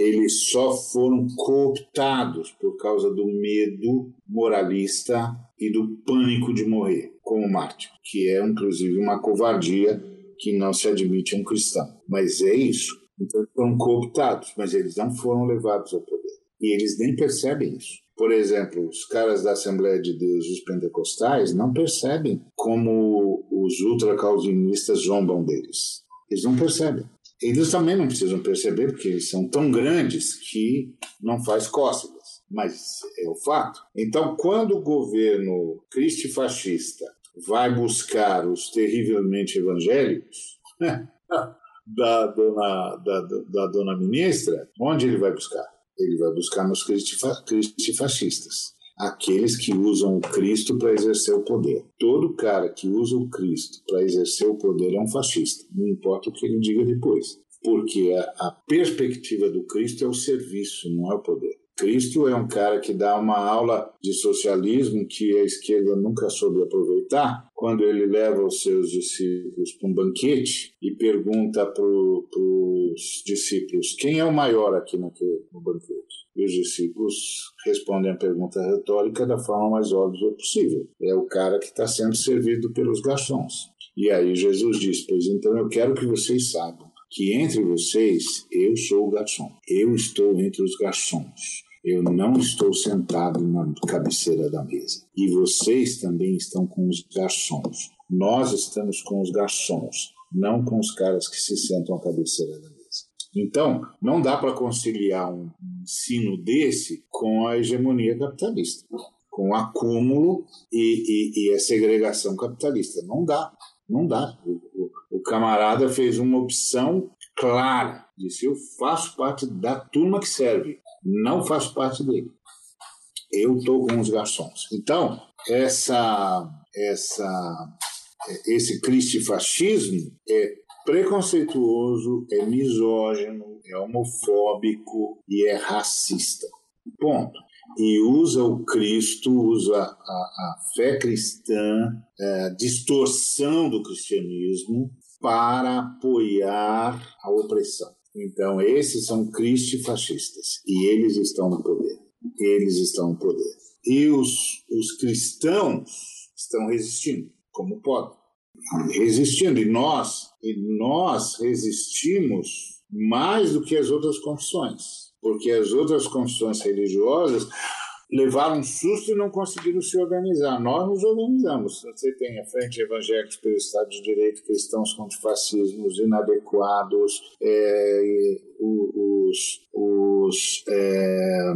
eles só foram cooptados por causa do medo moralista e do pânico de morrer como mártir, que é inclusive uma covardia que não se admite a um cristão. Mas é isso. Então foram cooptados, mas eles não foram levados ao poder. E eles nem percebem isso. Por exemplo, os caras da Assembleia de Deus, os pentecostais, não percebem como os ultracalvinistas zombam deles. Eles não percebem. Eles também não precisam perceber, porque eles são tão grandes que não faz cócegas. Mas é o fato. Então, quando o governo cristo-fascista vai buscar os terrivelmente evangélicos *laughs* da, dona, da, da dona ministra, onde ele vai buscar? Ele vai buscar nos cristo-fascistas aqueles que usam o Cristo para exercer o poder. Todo cara que usa o Cristo para exercer o poder é um fascista, não importa o que ele diga depois. Porque a, a perspectiva do Cristo é o serviço, não é o poder. Cristo é um cara que dá uma aula de socialismo que a esquerda nunca soube aproveitar, quando ele leva os seus discípulos para um banquete e pergunta para os discípulos quem é o maior aqui naquele, no banquete. E os discípulos respondem a pergunta retórica da forma mais óbvia possível. É o cara que está sendo servido pelos garçons. E aí Jesus diz: Pois então eu quero que vocês saibam que entre vocês eu sou o garçom. Eu estou entre os garçons. Eu não estou sentado na cabeceira da mesa. E vocês também estão com os garçons. Nós estamos com os garçons, não com os caras que se sentam à cabeceira da mesa. Então, não dá para conciliar um ensino desse com a hegemonia capitalista, com o acúmulo e, e, e a segregação capitalista. Não dá, não dá. O, o, o camarada fez uma opção clara, disse: Eu faço parte da turma que serve não faço parte dele. Eu estou com os garçons. Então, essa, essa, esse cristifascismo é preconceituoso, é misógino, é homofóbico e é racista. Ponto. E usa o Cristo, usa a, a fé cristã, a distorção do cristianismo para apoiar a opressão. Então, esses são cristifascistas e eles estão no poder. Eles estão no poder. E os, os cristãos estão resistindo, como podem. Resistindo. E nós, e nós resistimos mais do que as outras confissões. Porque as outras confissões religiosas levaram um susto e não conseguiram se organizar. Nós nos organizamos. Você tem a Frente Evangélicos pelo Estado de Direito, cristãos contra o fascismo, os inadequados, é, os, os é,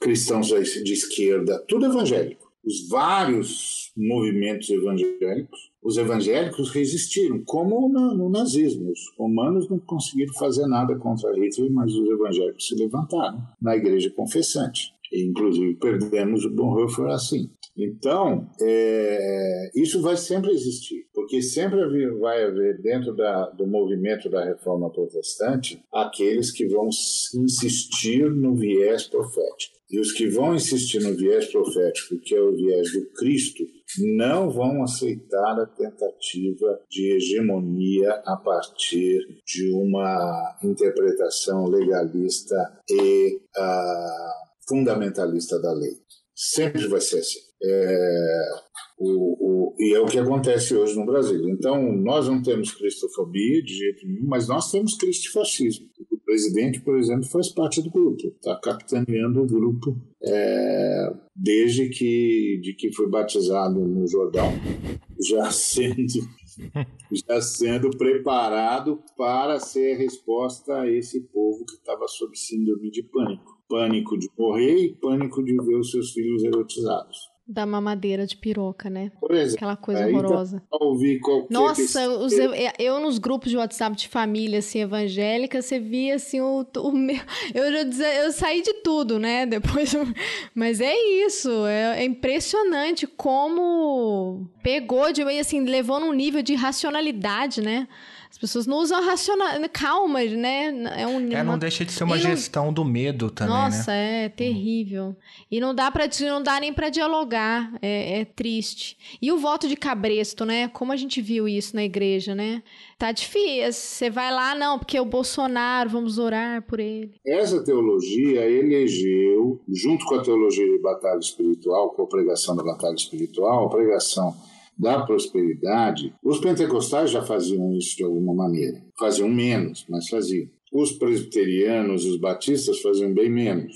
cristãos de esquerda, tudo evangélico. Os vários movimentos evangélicos, os evangélicos resistiram, como no nazismo. Os romanos não conseguiram fazer nada contra Hitler, mas os evangélicos se levantaram na igreja confessante. E, inclusive perdemos o Bonhoeffer assim. Então, é, isso vai sempre existir, porque sempre vai haver dentro da, do movimento da reforma protestante aqueles que vão insistir no viés profético. E os que vão insistir no viés profético, que é o viés do Cristo, não vão aceitar a tentativa de hegemonia a partir de uma interpretação legalista e uh, fundamentalista da lei. Sempre vai ser assim. É, o, o, e é o que acontece hoje no Brasil. Então, nós não temos cristofobia de jeito nenhum, mas nós temos cristifascismo. O presidente, por exemplo, faz parte do grupo, está capitaneando o grupo é, desde que, de que foi batizado no Jordão, já sendo, *laughs* já sendo preparado para ser resposta a esse povo que estava sob síndrome de pânico pânico de morrer e pânico de ver os seus filhos erotizados. Da mamadeira de piroca, né? Exemplo. Aquela coisa horrorosa. Nossa, os, eu, eu, nos grupos de WhatsApp de família, assim, evangélica, você via, assim, o, o meu... *laughs* Eu, eu, eu saí de tudo, né? *laughs* Depois... Mas é isso, é, é impressionante como pegou, de, assim, levou num nível de racionalidade, né? As pessoas não usam racional, calma, né? É, um, é não deixa de ser uma gestão não... do medo também, Nossa, né? é terrível. E não dá para não dá nem para dialogar, é, é, triste. E o voto de cabresto, né? Como a gente viu isso na igreja, né? Tá difícil. Você vai lá, não, porque é o Bolsonaro, vamos orar por ele. Essa teologia elegeu, junto com a teologia de batalha espiritual, com a pregação da batalha espiritual, a pregação da prosperidade, os pentecostais já faziam isso de alguma maneira. Faziam menos, mas faziam. Os presbiterianos, os batistas faziam bem menos.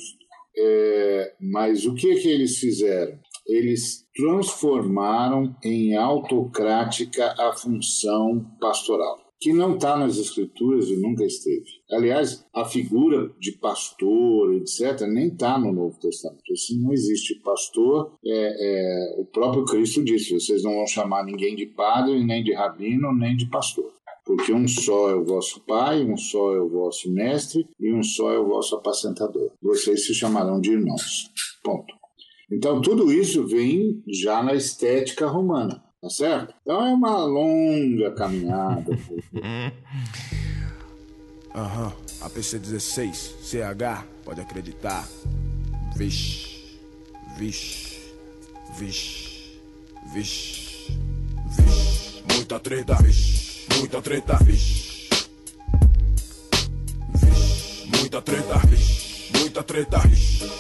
É, mas o que, que eles fizeram? Eles transformaram em autocrática a função pastoral que não está nas escrituras e nunca esteve. Aliás, a figura de pastor, etc., nem está no Novo Testamento. Isso não existe. Pastor, é, é, o próprio Cristo disse: vocês não vão chamar ninguém de padre, nem de rabino, nem de pastor. Porque um só é o vosso pai, um só é o vosso mestre e um só é o vosso apacentador. Vocês se chamarão de irmãos. Ponto. Então, tudo isso vem já na estética romana. Tá certo? Então é uma longa caminhada. *laughs* Aham, uhum. APC 16, CH, pode acreditar. Vixe, vixe, vixe, vixe, vixe. Muita treta, vixe, muita treta, vixe. Vixe, muita treta, vixe, muita treta, vixe.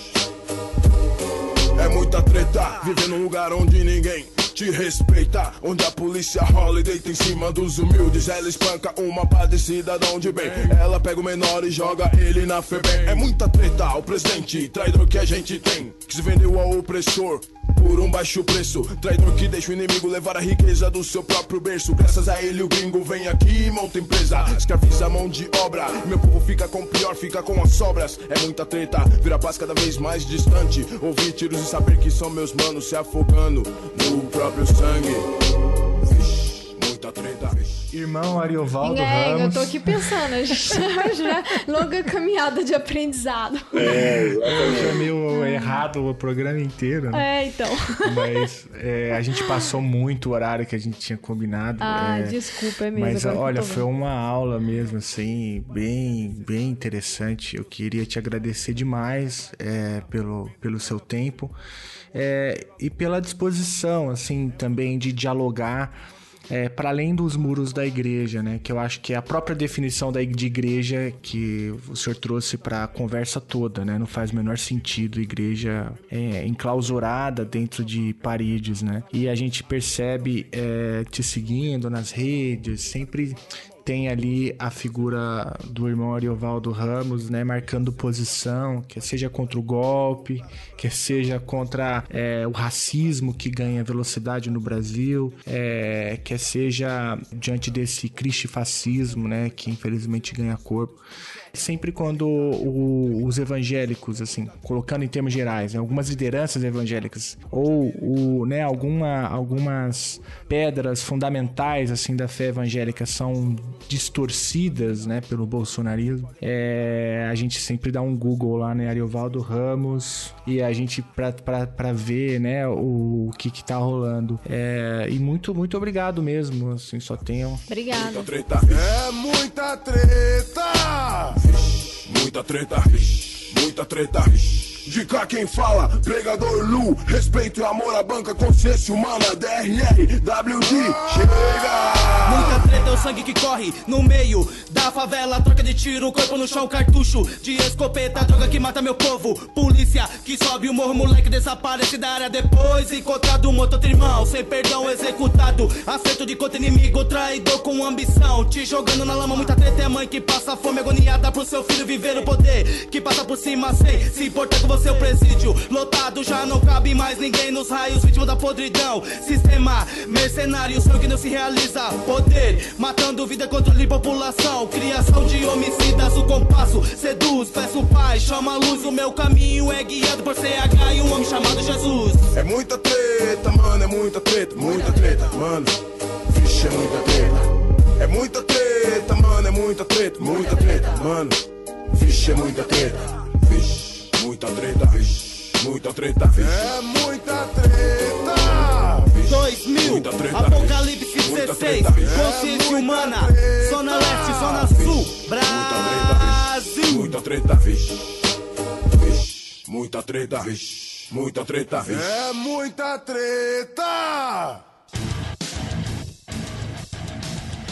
É muita treta, viver num lugar onde ninguém te respeita. Onde a polícia rola e deita em cima dos humildes. Ela espanca uma pá de cidadão de bem. Ela pega o menor e joga ele na FEBEM. É muita treta, o presidente traidor que a gente tem. Que se vendeu ao opressor por um baixo preço. Traidor que deixa o inimigo levar a riqueza do seu próprio berço. Graças a ele o gringo vem aqui e monta empresa. Escraviza a mão de obra. Meu povo fica com pior, fica com as sobras. É muita treta, vira paz cada vez mais distante. Ouvir tiros e saber que são meus manos se afogando no próprio sangue. Vixe, muita treta. Irmão Ariovaldo é, Ramos. Eu tô aqui pensando, a gente *laughs* já longa caminhada de aprendizado. É, exatamente. É meio errado o programa inteiro. Né? É, então. Mas é, a gente passou muito o horário que a gente tinha combinado. Ah, é, desculpa, é mesmo. Mas olha, foi uma aula mesmo, assim, bem, bem interessante. Eu queria te agradecer demais é, pelo, pelo seu tempo é, e pela disposição, assim, também de dialogar é, para além dos muros da igreja, né? Que eu acho que é a própria definição da, de igreja que o senhor trouxe para a conversa toda, né? Não faz o menor sentido igreja é, enclausurada dentro de paredes, né? E a gente percebe é, te seguindo nas redes, sempre tem ali a figura do irmão Ariovaldo Ramos, né, marcando posição, quer seja contra o golpe, quer seja contra é, o racismo que ganha velocidade no Brasil, é, quer seja diante desse cristifascismo, né, que infelizmente ganha corpo sempre quando o, os evangélicos, assim, colocando em termos gerais, né, algumas lideranças evangélicas ou o, né, alguma, algumas pedras fundamentais assim da fé evangélica são distorcidas, né, pelo bolsonarismo, é, a gente sempre dá um Google lá, né, Ariovaldo Ramos e a gente para ver, né, o, o, que que tá rolando. É, e muito muito obrigado mesmo, assim, só tenham. Obrigada. Muita treta. É muita treta. Muita treta. Muita treta. De cá quem fala, pregador Lu, respeito e amor à banca, consciência humana, DRR, WD, chega! Muita treta é o sangue que corre no meio da favela, troca de tiro, corpo no chão, cartucho de escopeta, droga que mata meu povo, polícia que sobe o morro, moleque desaparece da área depois, encontrado um outro irmão, sem perdão executado, acerto de contra inimigo, traidor com ambição, te jogando na lama, muita treta é mãe que passa fome. Agoniada pro seu filho viver o poder, que passa por cima. Sem se importar com você, o presídio lotado, já não cabe mais ninguém nos raios, vítima da podridão, sistema mercenário, sonho que não se realiza, poder, matando vida, controle população, criação de homicidas, o compasso seduz, peço paz, chama a luz, o meu caminho é guiado por CH e um homem chamado Jesus. É muita treta, mano, é muita treta, muita treta, mano. Vixe, é muita treta. É muita treta, mano, é muita treta, muita treta, mano. Vixe, é muita treta. Vixe, muita treta, muita treta. É muita treta. 2000, Muita treta, Apocalipse vixe, muita 16, treta, vixe. consciência É humana, Zona Leste, Zona Sul, Brasil. Muita treta, vixe. Vixe, muita treta, vixe. Muita treta, vixe. É muita treta.